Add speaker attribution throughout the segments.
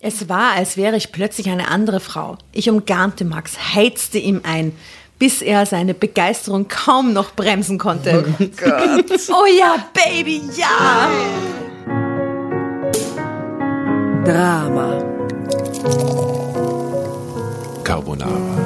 Speaker 1: Es war, als wäre ich plötzlich eine andere Frau. Ich umgarnte Max, heizte ihm ein, bis er seine Begeisterung kaum noch bremsen konnte. Oh Gott. oh ja, Baby, ja!
Speaker 2: Drama.
Speaker 3: Carbonara.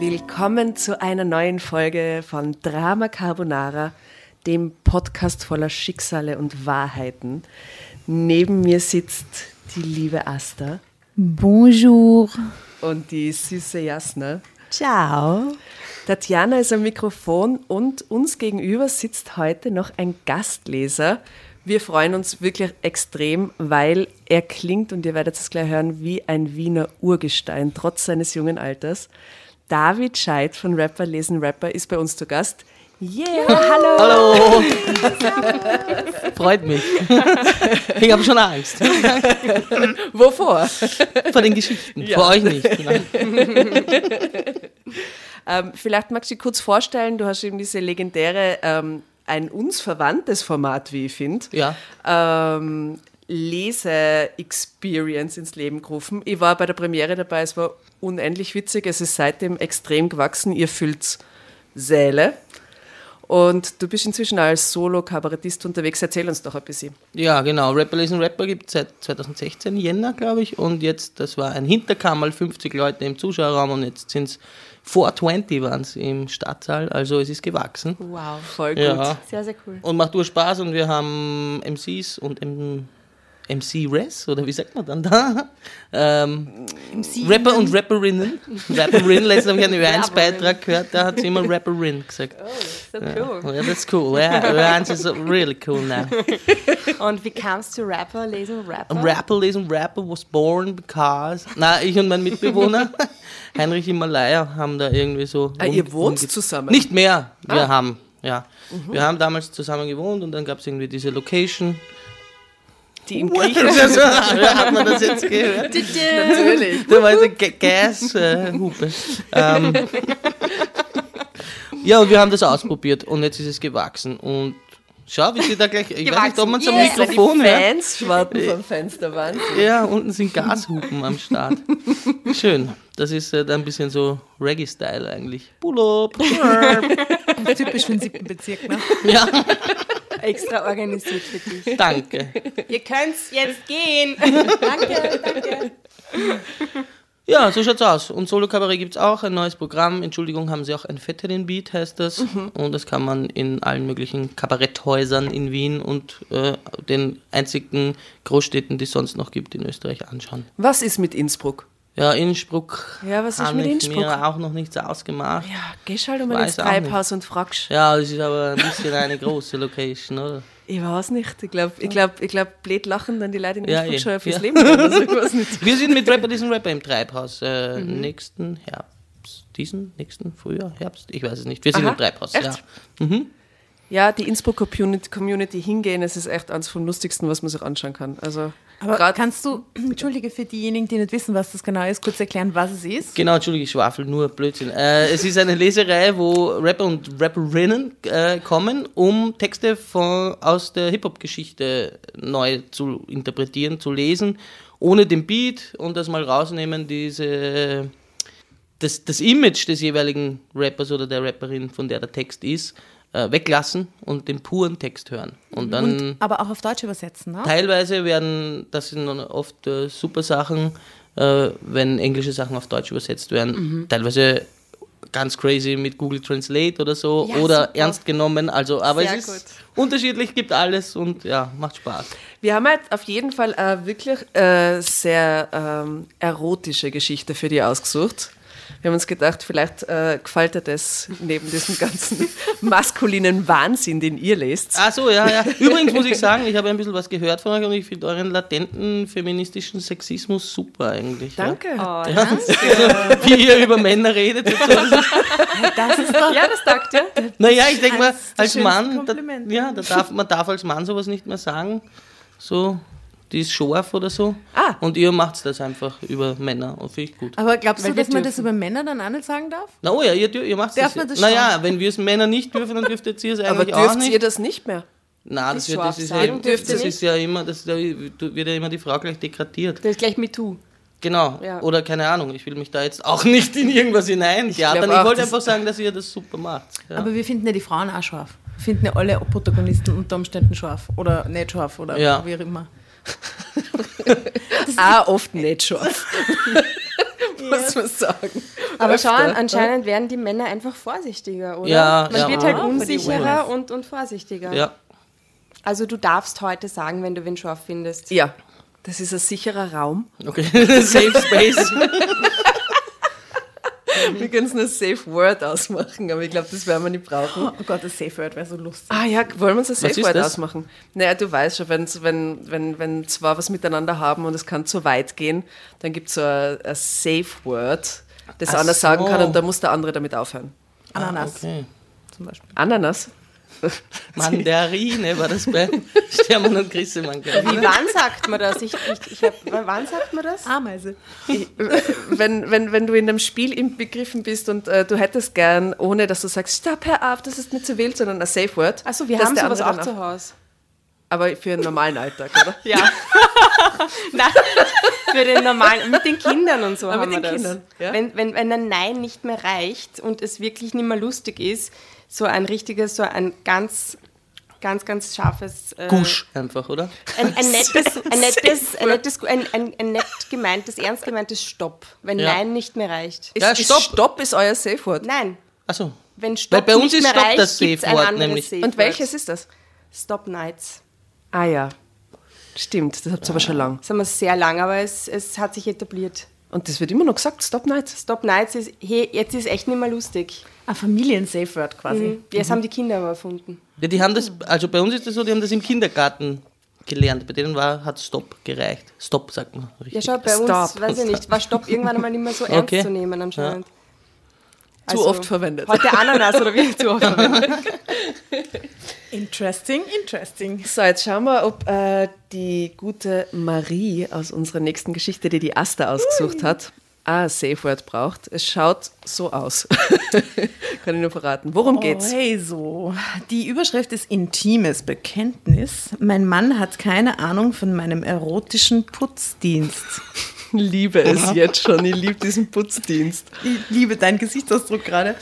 Speaker 2: Willkommen zu einer neuen Folge von Drama Carbonara, dem Podcast voller Schicksale und Wahrheiten. Neben mir sitzt die liebe Asta.
Speaker 4: Bonjour.
Speaker 2: Und die süße Jasna.
Speaker 4: Ciao.
Speaker 2: Tatjana ist am Mikrofon und uns gegenüber sitzt heute noch ein Gastleser. Wir freuen uns wirklich extrem, weil er klingt, und ihr werdet es gleich hören, wie ein Wiener Urgestein, trotz seines jungen Alters. David Scheid von Rapper Lesen Rapper ist bei uns zu Gast.
Speaker 5: Yeah, hallo. Hallo. Freut mich. Ich habe schon Angst.
Speaker 2: Wovor?
Speaker 5: Vor den Geschichten. Ja. Vor euch nicht. Genau.
Speaker 2: ähm, vielleicht magst du dich kurz vorstellen, du hast eben diese legendäre, ähm, ein uns verwandtes Format, wie ich finde.
Speaker 5: Ja.
Speaker 2: Ähm, Lese-Experience ins Leben gerufen. Ich war bei der Premiere dabei, es war unendlich witzig, es ist seitdem extrem gewachsen, ihr füllt Säle. Und du bist inzwischen als Solo-Kabarettist unterwegs. Erzähl uns doch ein bisschen.
Speaker 5: Ja, genau. Rapper lesen Rapper gibt es seit 2016, Jänner, glaube ich. Und jetzt, das war ein Hinterkammer, 50 Leute im Zuschauerraum und jetzt sind es 420 waren es im Stadtsaal. Also es ist gewachsen.
Speaker 2: Wow, voll gut.
Speaker 5: Ja.
Speaker 2: Sehr, sehr cool.
Speaker 5: Und macht nur Spaß und wir haben MCs und MC Res oder wie sagt man dann da? Ähm, Rapper und Rapperinnen. Rapperinnen, letztens habe ich einen Ö1-Beitrag gehört, da hat sie immer Rapperin gesagt.
Speaker 2: Oh, so cool.
Speaker 5: Ja, that's cool. Yeah, Ö1 is really cool now.
Speaker 2: Und wie kamst du Rapper, lesen Rapper?
Speaker 5: Rapper, lesen Rapper was born because. Na, ich und mein Mitbewohner Heinrich Himalaya haben da irgendwie so.
Speaker 2: Ah, ihr wohnt zusammen?
Speaker 5: Nicht mehr. Wir ah. haben, ja. Mhm. Wir haben damals zusammen gewohnt und dann gab es irgendwie diese Location
Speaker 2: die im Griechischen.
Speaker 5: hat man das jetzt gehört?
Speaker 2: Natürlich.
Speaker 5: Da war eine Gashupe. Äh, ähm, ja, und wir haben das ausprobiert und jetzt ist es gewachsen. Und schau, wie sie da gleich. Ich weiß nicht, ob man zum yeah. Mikrofon
Speaker 2: Die Fans schwarten vom Fenster waren.
Speaker 5: Ja, unten sind Gashupen am Start. Schön. Das ist äh, ein bisschen so Reggae-Style eigentlich. Pull up.
Speaker 4: Typisch für den siebten Bezirk, ne?
Speaker 5: Ja,
Speaker 6: Extra organisiert für dich.
Speaker 5: danke.
Speaker 6: Ihr könnt's jetzt gehen. danke, danke.
Speaker 5: Ja, so schaut's aus. Und Solo Kabarett gibt's auch, ein neues Programm. Entschuldigung, haben sie auch ein fetteren Beat, heißt das. Und das kann man in allen möglichen Kabaretthäusern in Wien und äh, den einzigen Großstädten, die es sonst noch gibt in Österreich, anschauen.
Speaker 2: Was ist mit Innsbruck?
Speaker 5: Ja, Innsbruck.
Speaker 2: Ja, was ist mit
Speaker 5: ich
Speaker 2: Innsbruck?
Speaker 5: mir auch noch nichts ausgemacht. Ja,
Speaker 2: Ja, gehst halt
Speaker 5: Weiß
Speaker 2: ins. Treibhaus und fragst.
Speaker 5: das ist aber ein bisschen eine große Location, oder?
Speaker 2: Ich weiß nicht. Ich glaube, ich glaub, ich glaub, blöd lachen dann die Leute in
Speaker 5: Ja,
Speaker 2: Innsbruck schon fürs. Leben. Also, ich weiß nicht.
Speaker 5: Wir sind mit Rapper diesen Rapper im Treibhaus. Äh,
Speaker 2: Mhm.
Speaker 5: Nächsten Herbst. Diesen? Nächsten Frühjahr? Herbst? Ich weiß es nicht. Wir sind
Speaker 2: Aha,
Speaker 5: im Treibhaus.
Speaker 2: echt?
Speaker 5: Ja.
Speaker 2: Ja, die Innsbruck Community, Community hingehen, es ist echt eins vom lustigsten, was man sich anschauen kann. Also,
Speaker 4: Aber
Speaker 2: grad-
Speaker 4: kannst du, entschuldige für diejenigen, die nicht wissen, was das genau ist, kurz erklären, was es ist?
Speaker 5: Genau, Entschuldige, ich schwafel, nur Blödsinn. Äh, es ist eine Leserei, wo Rapper und Rapperinnen äh, kommen, um Texte von, aus der Hip-Hop-Geschichte neu zu interpretieren, zu lesen, ohne den Beat und das mal rausnehmen, diese, das, das Image des jeweiligen Rappers oder der Rapperin, von der der Text ist, äh, weglassen und den puren Text hören. Und dann
Speaker 4: Aber auch auf Deutsch übersetzen, ne?
Speaker 5: Teilweise werden, das sind oft äh, super Sachen, äh, wenn englische Sachen auf Deutsch übersetzt werden. Teilweise ganz crazy mit Google Translate oder so
Speaker 6: Ja,
Speaker 5: oder
Speaker 6: super.
Speaker 5: ernst genommen. Also, aber
Speaker 6: Sehr
Speaker 5: es ist unterschiedlich, gibt alles und ja, macht Spaß.
Speaker 2: Wir haben halt auf jeden Fall eine wirklich äh, sehr ähm, erotische Geschichte für die ausgesucht. Wir haben uns gedacht, vielleicht äh, gefällt dir das neben diesem ganzen maskulinen Wahnsinn, den ihr lest.
Speaker 5: Ach so, ja, ja. Übrigens muss ich sagen, ich habe ein bisschen was gehört von euch und ich finde euren latenten feministischen Sexismus super eigentlich.
Speaker 2: Danke.
Speaker 6: Oh,
Speaker 5: Ja. Also, wie ihr über Männer redet. Und so.
Speaker 4: Das ist doch
Speaker 6: Ja, das taugt ja.
Speaker 5: Naja, ich denke mal, als Mann, da, ja, da darf, man darf als Mann sowas nicht mehr sagen. So, die ist scharf oder so.
Speaker 2: Ah.
Speaker 5: Und ihr macht das einfach über Männer und finde ich gut.
Speaker 4: Aber glaubst
Speaker 6: Weil
Speaker 4: du, dass man das über Männer dann auch nicht sagen darf?
Speaker 5: Na oh ja, ihr, ihr macht
Speaker 4: Darf
Speaker 5: das.
Speaker 4: man das
Speaker 5: naja, wenn wir es Männer nicht dürfen, dann dürftet ihr es
Speaker 2: Aber
Speaker 5: eigentlich auch
Speaker 2: dürft
Speaker 5: nicht.
Speaker 2: ihr das nicht mehr?
Speaker 5: Nein, das, wird, das, ist ja, das,
Speaker 6: dürft
Speaker 5: ist ja immer, das, da wird ja immer die Frau gleich degradiert.
Speaker 6: Das ist gleich MeToo.
Speaker 5: Genau.
Speaker 6: Ja.
Speaker 5: Oder keine Ahnung, ich will mich da jetzt auch nicht in irgendwas hinein. Ja,
Speaker 2: glaub
Speaker 5: dann, ich wollte einfach sagen, dass ihr das super macht. Ja.
Speaker 4: Aber wir finden ja die Frauen auch scharf. Wir finden ja alle Protagonisten unter Umständen scharf. Oder nicht scharf oder
Speaker 5: Ja.
Speaker 4: wie auch immer.
Speaker 2: Ah, oft nicht scharf. Muss man sagen.
Speaker 6: Aber
Speaker 2: Öfter,
Speaker 6: schau, anscheinend werden die Männer einfach vorsichtiger, oder?
Speaker 5: Ja,
Speaker 6: Man
Speaker 5: ja.
Speaker 6: wird halt
Speaker 4: Ah,
Speaker 6: unsicherer und, und vorsichtiger.
Speaker 5: ja.
Speaker 6: Also du darfst heute sagen, wenn du wen scharf findest.
Speaker 2: Ja, das ist ein sicherer Raum.
Speaker 5: Okay, Safe Space.
Speaker 2: Wir können es nur Safe Word ausmachen, aber ich glaube, das werden wir nicht brauchen.
Speaker 4: Oh Gott, das Safe Word wäre so lustig.
Speaker 2: Ah ja, wollen wir uns ein Safe Word
Speaker 5: das?
Speaker 2: ausmachen? Naja, du weißt schon, wenn's, wenn, wenn, wenn zwei was miteinander haben und es kann zu weit gehen, dann gibt es so ein, ein Safe Word, das
Speaker 5: Ach
Speaker 2: einer sagen kann
Speaker 5: so.
Speaker 2: und da muss der andere damit aufhören.
Speaker 4: Ananas
Speaker 5: Okay.
Speaker 4: zum Beispiel.
Speaker 2: Ananas?
Speaker 5: Mandarine war das bei Stermann und Grissemann.
Speaker 6: Wie, wann sagt man das? Ich, ich, ich hab, wann sagt man das?
Speaker 4: Ameise.
Speaker 2: wenn, wenn, wenn du in einem Spiel inbegriffen bist und äh, du hättest gern, ohne dass du sagst, stopp, hör auf, das ist nicht zu wild, sondern ein Safe Word.
Speaker 6: Achso, wir haben sowas auch
Speaker 2: dann
Speaker 6: zu Hause.
Speaker 2: Aber für einen normalen Alltag, oder?
Speaker 6: Ja. Nein, für den normalen, mit den Kindern und so
Speaker 2: Ah,
Speaker 6: haben
Speaker 2: mit
Speaker 6: wir
Speaker 2: den
Speaker 6: das.
Speaker 2: Kindern, ja.
Speaker 6: Wenn, wenn, wenn ein Nein nicht mehr reicht und es wirklich nicht mehr lustig ist, so ein richtiges, so ein ganz, ganz, ganz scharfes... Äh,
Speaker 5: Gusch einfach, oder?
Speaker 6: Ein, ein nettes, ein nettes, ein nettes, ein, ein, ein nett gemeintes, ernst gemeintes Stopp, wenn
Speaker 5: Ja.
Speaker 6: Nein nicht mehr reicht.
Speaker 2: Ist,
Speaker 5: Ja,
Speaker 2: ist
Speaker 5: stopp.
Speaker 2: Stopp ist euer Safe Word.
Speaker 6: Nein,
Speaker 5: Achso.
Speaker 6: wenn Stopp
Speaker 5: Weil bei uns
Speaker 6: nicht
Speaker 5: ist
Speaker 6: mehr
Speaker 5: Stopp
Speaker 6: reicht,
Speaker 5: das
Speaker 6: gibt's ein
Speaker 5: Safe-Wort
Speaker 6: anderes
Speaker 5: nämlich.
Speaker 6: Safe
Speaker 2: Und welches ist das?
Speaker 6: Stop Nights.
Speaker 2: Ah ja. Stimmt, das habt ihr aber schon lang.
Speaker 6: Das haben wir sehr lang, aber es, es hat sich etabliert.
Speaker 2: Und das wird immer noch gesagt, Stop Night.
Speaker 6: Stop Nights ist, hey, jetzt ist echt nicht mehr lustig.
Speaker 4: Ein Familien-Safe Word quasi.
Speaker 6: Mhm. Das haben die Kinder aber erfunden.
Speaker 5: Ja, die haben das, also bei uns ist das so, die haben das im Kindergarten gelernt. Bei denen war, hat Stopp gereicht. Stopp, sagt man
Speaker 6: Ja,
Speaker 5: richtig.
Speaker 6: schau, bei uns,
Speaker 2: Stop.
Speaker 6: weiß ich nicht, war Stopp irgendwann einmal nicht mehr so ernst
Speaker 5: Okay.
Speaker 6: zu nehmen anscheinend.
Speaker 2: Zu oft verwendet.
Speaker 6: Heute Ananas oder wie? Zu oft verwendet.
Speaker 4: Interesting, interesting.
Speaker 2: So, jetzt schauen wir, ob äh, die gute Marie aus unserer nächsten Geschichte, die die Asta ausgesucht hat, ein Safe Word braucht. Es schaut so aus. Kann ich nur verraten. Worum geht's?
Speaker 4: Also, die Überschrift ist Intimes Bekenntnis. Mein Mann hat keine Ahnung von meinem erotischen Putzdienst.
Speaker 2: liebe es jetzt schon. Ich liebe diesen Putzdienst.
Speaker 4: Ich liebe deinen Gesichtsausdruck gerade.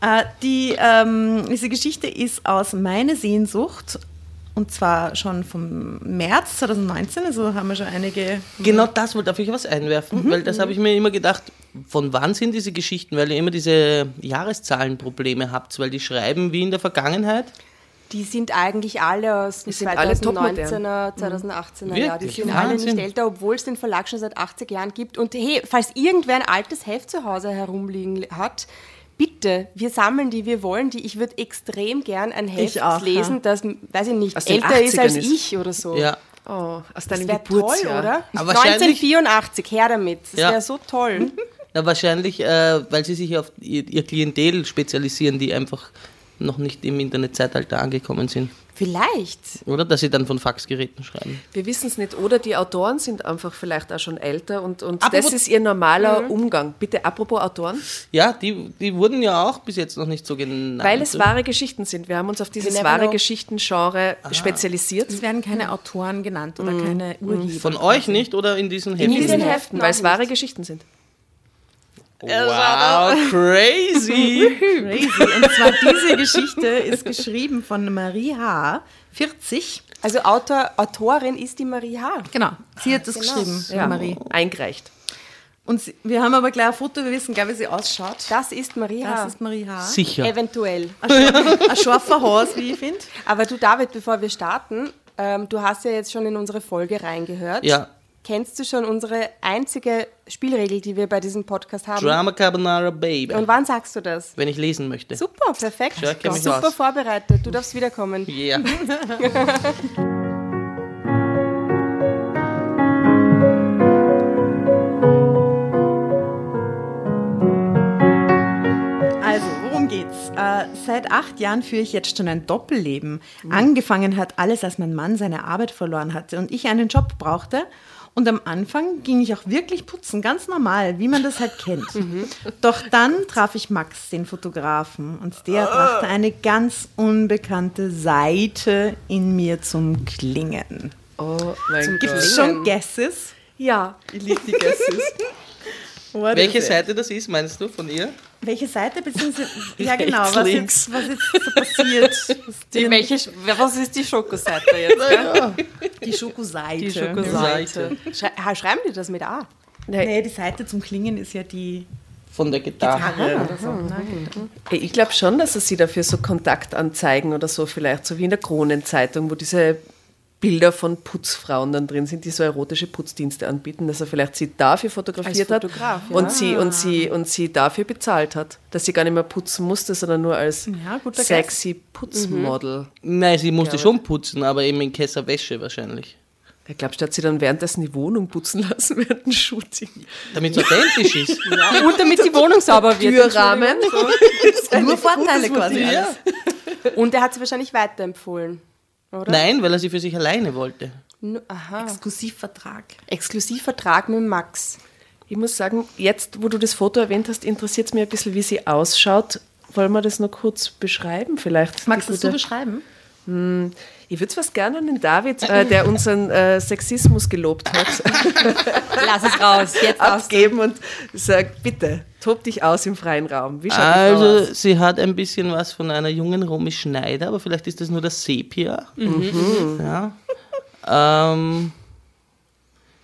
Speaker 4: Äh, die, ähm, diese Geschichte ist aus Meine Sehnsucht und zwar schon vom März 2019, also haben wir schon einige.
Speaker 5: Genau das wollte ich was einwerfen, weil das habe ich mir immer gedacht, von wann sind diese Geschichten, weil ihr immer diese Jahreszahlenprobleme habt, weil die schreiben wie in der Vergangenheit.
Speaker 6: Die sind eigentlich alle aus dem
Speaker 2: sind alle
Speaker 6: 2019er, 2018er Jahr. Die sind alle
Speaker 5: Wahnsinn.
Speaker 6: nicht älter, obwohl es den Verlag schon seit 80 Jahren gibt. Und hey, falls irgendwer ein altes Heft zu Hause herumliegen hat, bitte, wir sammeln die, wir wollen die. Ich würde extrem gern ein Heft
Speaker 4: Ich auch,
Speaker 6: lesen, das, weiß ich nicht,
Speaker 2: Aus den
Speaker 6: älter ist
Speaker 2: 80ern
Speaker 6: als
Speaker 2: ist.
Speaker 6: ich oder so.
Speaker 5: Ja,
Speaker 2: Oh, aus
Speaker 6: Das
Speaker 2: deinem
Speaker 6: wäre toll,
Speaker 2: Geburtsjahr.
Speaker 6: oder?
Speaker 5: Aber wahrscheinlich-
Speaker 6: 1984, her damit. Das
Speaker 5: Ja.
Speaker 6: wäre so toll.
Speaker 5: na, wahrscheinlich, äh, weil sie sich auf ihr, ihr Klientel spezialisieren, die einfach noch nicht im Internetzeitalter angekommen sind.
Speaker 6: Vielleicht.
Speaker 5: Oder dass sie dann von Faxgeräten schreiben.
Speaker 2: Wir wissen es nicht. Oder die Autoren sind einfach vielleicht auch schon älter und, und
Speaker 5: Apropos-
Speaker 2: das ist ihr normaler Umgang. Bitte, apropos Autoren.
Speaker 5: Ja, die, die wurden ja auch bis jetzt noch nicht so genannt.
Speaker 2: Weil es wahre Geschichten sind. Wir haben uns auf dieses
Speaker 6: never
Speaker 2: wahre. Geschichten-Genre spezialisiert.
Speaker 4: Es werden keine Autoren genannt oder keine Urheber.
Speaker 5: Von euch nicht oder in diesen
Speaker 2: In
Speaker 5: Heften?
Speaker 2: diesen
Speaker 6: Heften
Speaker 2: Heften, weil es wahre. Geschichten sind.
Speaker 5: Wow, crazy!
Speaker 4: Crazy. Und zwar diese Geschichte ist geschrieben von Marie H., 40.
Speaker 6: Also Autor, Autorin ist die Marie H.
Speaker 4: Genau, sie hat das
Speaker 6: Genau.
Speaker 4: geschrieben,
Speaker 2: Ja,
Speaker 4: Marie.
Speaker 2: eingereicht.
Speaker 4: Und sie, wir haben aber gleich ein Foto, wir wissen gleich, wie sie ausschaut.
Speaker 6: Das ist Marie H.
Speaker 4: Das ist Marie H.
Speaker 5: Sicher.
Speaker 6: Eventuell.
Speaker 4: Ein scharfer Haus, wie ich finde.
Speaker 6: Aber du, David, bevor wir starten, ähm, du hast ja jetzt schon in unsere Folge reingehört.
Speaker 5: Ja.
Speaker 6: Kennst du schon unsere einzige Spielregel, die wir bei diesem Podcast haben?
Speaker 5: Drama Carbonara Baby.
Speaker 6: Und wann sagst du das?
Speaker 5: wenn ich lesen möchte.
Speaker 6: Super, perfekt.
Speaker 5: Ja, kenn mich
Speaker 6: Super
Speaker 5: aus.
Speaker 6: vorbereitet. Du darfst wiederkommen.
Speaker 5: Ja.
Speaker 4: Also, worum geht's? Äh, seit acht Jahren führe ich jetzt schon ein Doppelleben. Angefangen hat alles, als mein Mann seine Arbeit verloren hatte und ich einen Job brauchte. Und am Anfang ging ich auch wirklich putzen, ganz normal, wie man das halt kennt. Doch dann traf ich Max, den Fotografen, und der brachte eine ganz unbekannte Seite in mir zum Klingen.
Speaker 2: Oh mein
Speaker 4: Gibt
Speaker 2: Gott.
Speaker 4: es schon Guesses?
Speaker 2: Ja, ich liebe die Guesses.
Speaker 4: What
Speaker 5: Welche
Speaker 4: it?
Speaker 5: Seite das ist, meinst du, von ihr?
Speaker 4: Welche Seite, beziehungsweise, ja genau, was
Speaker 2: links.
Speaker 4: jetzt, was jetzt so passiert. Was
Speaker 6: Die, welche, was ist die Schokoseite jetzt? gell?
Speaker 4: Die Schokoseite.
Speaker 6: Die Schokoseite. Schrei ah, schreiben die das mit A?
Speaker 4: Nee, die Seite zum Klingen ist ja die
Speaker 5: Von der Gitarre.
Speaker 4: Gitarre oder so. Ne?
Speaker 2: Ich glaube schon, dass es sie dafür so Kontaktanzeigen oder so vielleicht, so wie in der Kronenzeitung, wo diese Bilder von Putzfrauen dann drin sind, die so erotische Putzdienste anbieten, dass er vielleicht sie dafür fotografiert
Speaker 6: Als Fotograf,
Speaker 2: hat
Speaker 6: ja.
Speaker 2: und, sie, und, sie, und sie dafür bezahlt hat, dass sie gar nicht mehr putzen musste, sondern nur als
Speaker 4: Ja, guter
Speaker 2: sexy Putzmodel.
Speaker 5: Nein, sie musste schon putzen, aber eben in Kessel Wäsche wahrscheinlich.
Speaker 2: Ich glaube, sie hat sie dann währenddessen die Wohnung putzen lassen während dem Shooting.
Speaker 5: Damit es authentisch ist.
Speaker 6: Und damit die Wohnung sauber wird.
Speaker 2: Türrahmen.
Speaker 4: Nur Vorteile quasi.
Speaker 5: Ja.
Speaker 6: Und er hat sie wahrscheinlich weiterempfohlen. Oder?
Speaker 5: Nein, weil er sie für sich alleine wollte.
Speaker 6: Nu- Aha.
Speaker 4: Exklusivvertrag.
Speaker 6: Exklusivvertrag mit Max.
Speaker 2: Ich muss sagen, jetzt, wo du das Foto erwähnt hast, interessiert es mich ein bisschen, wie sie ausschaut. Wollen wir das noch kurz beschreiben vielleicht?
Speaker 4: Magst du das so beschreiben?
Speaker 2: Ich würde es was gerne an den David, äh, der unseren äh, Sexismus gelobt hat,
Speaker 6: Lass es raus. Jetzt
Speaker 2: abgeben und sagt, bitte, tob dich aus im freien Raum.
Speaker 5: Also,
Speaker 2: aus?
Speaker 5: sie hat ein bisschen was von einer jungen Romy Schneider, aber vielleicht ist das nur das Sepia. Ja. Ähm,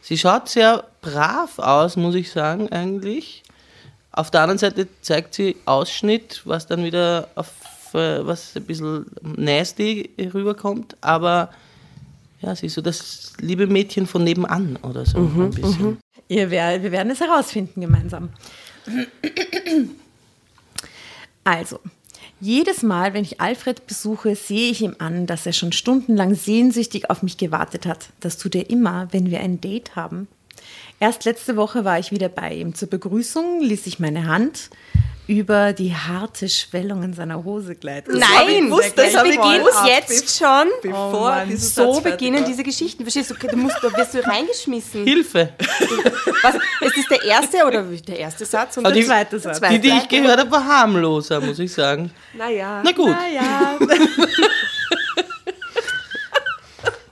Speaker 5: sie schaut sehr brav aus, muss ich sagen, eigentlich. Auf der anderen Seite zeigt sie Ausschnitt, was dann wieder auf was ein bisschen nasty rüberkommt, aber ja, sie ist so das liebe Mädchen von nebenan oder so ein bisschen.
Speaker 4: Ihr wer, wir werden es herausfinden gemeinsam. Also, jedes Mal, wenn ich Alfred besuche, sehe ich ihm an, dass er schon stundenlang sehnsüchtig auf mich gewartet hat. Das tut er immer, wenn wir ein Date haben. Erst letzte Woche war ich wieder bei ihm. Zur Begrüßung ließ ich meine Hand über die harte Schwellung in seiner Hose gleiten.
Speaker 6: Nein,
Speaker 2: gewusst, das
Speaker 6: es
Speaker 2: hab ich
Speaker 6: beginnt
Speaker 2: gewusst.
Speaker 6: jetzt schon.
Speaker 2: Bevor
Speaker 4: Mann.
Speaker 2: dieses
Speaker 6: So beginnen
Speaker 2: war.
Speaker 6: diese Geschichten. Verstehst du? Du, musst, da wirst du reingeschmissen.
Speaker 5: Hilfe!
Speaker 6: Was, ist das der erste oder der erste Satz? Und
Speaker 5: Aber
Speaker 6: der
Speaker 5: die-
Speaker 4: Zweiter Satz.
Speaker 5: Die, die ich gehört habe, war harmloser, muss ich sagen.
Speaker 2: Naja.
Speaker 5: Na gut.
Speaker 4: Ah ja.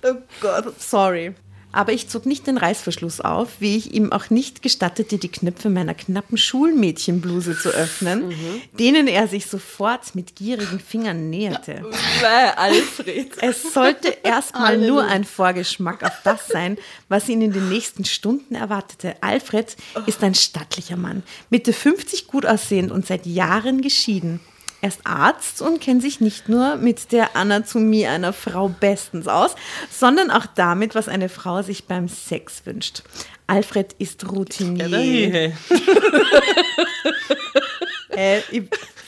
Speaker 4: oh Gott, sorry. Aber ich zog nicht den Reißverschluss auf, wie ich ihm auch nicht gestattete, die Knöpfe meiner knappen Schulmädchenbluse zu öffnen, denen er sich sofort mit gierigen Fingern näherte.
Speaker 2: Alfred.
Speaker 4: Es sollte erstmal nur ein Vorgeschmack auf das sein, was ihn in den nächsten Stunden erwartete. Alfred ist ein stattlicher Mann, Mitte 50 gut aussehend und seit Jahren geschieden. Er ist Arzt und kennt sich nicht nur mit der Anatomie einer Frau bestens aus, sondern auch damit, was eine Frau sich beim Sex wünscht. Alfred ist Routinier.
Speaker 5: Hey.
Speaker 4: Äh, ich,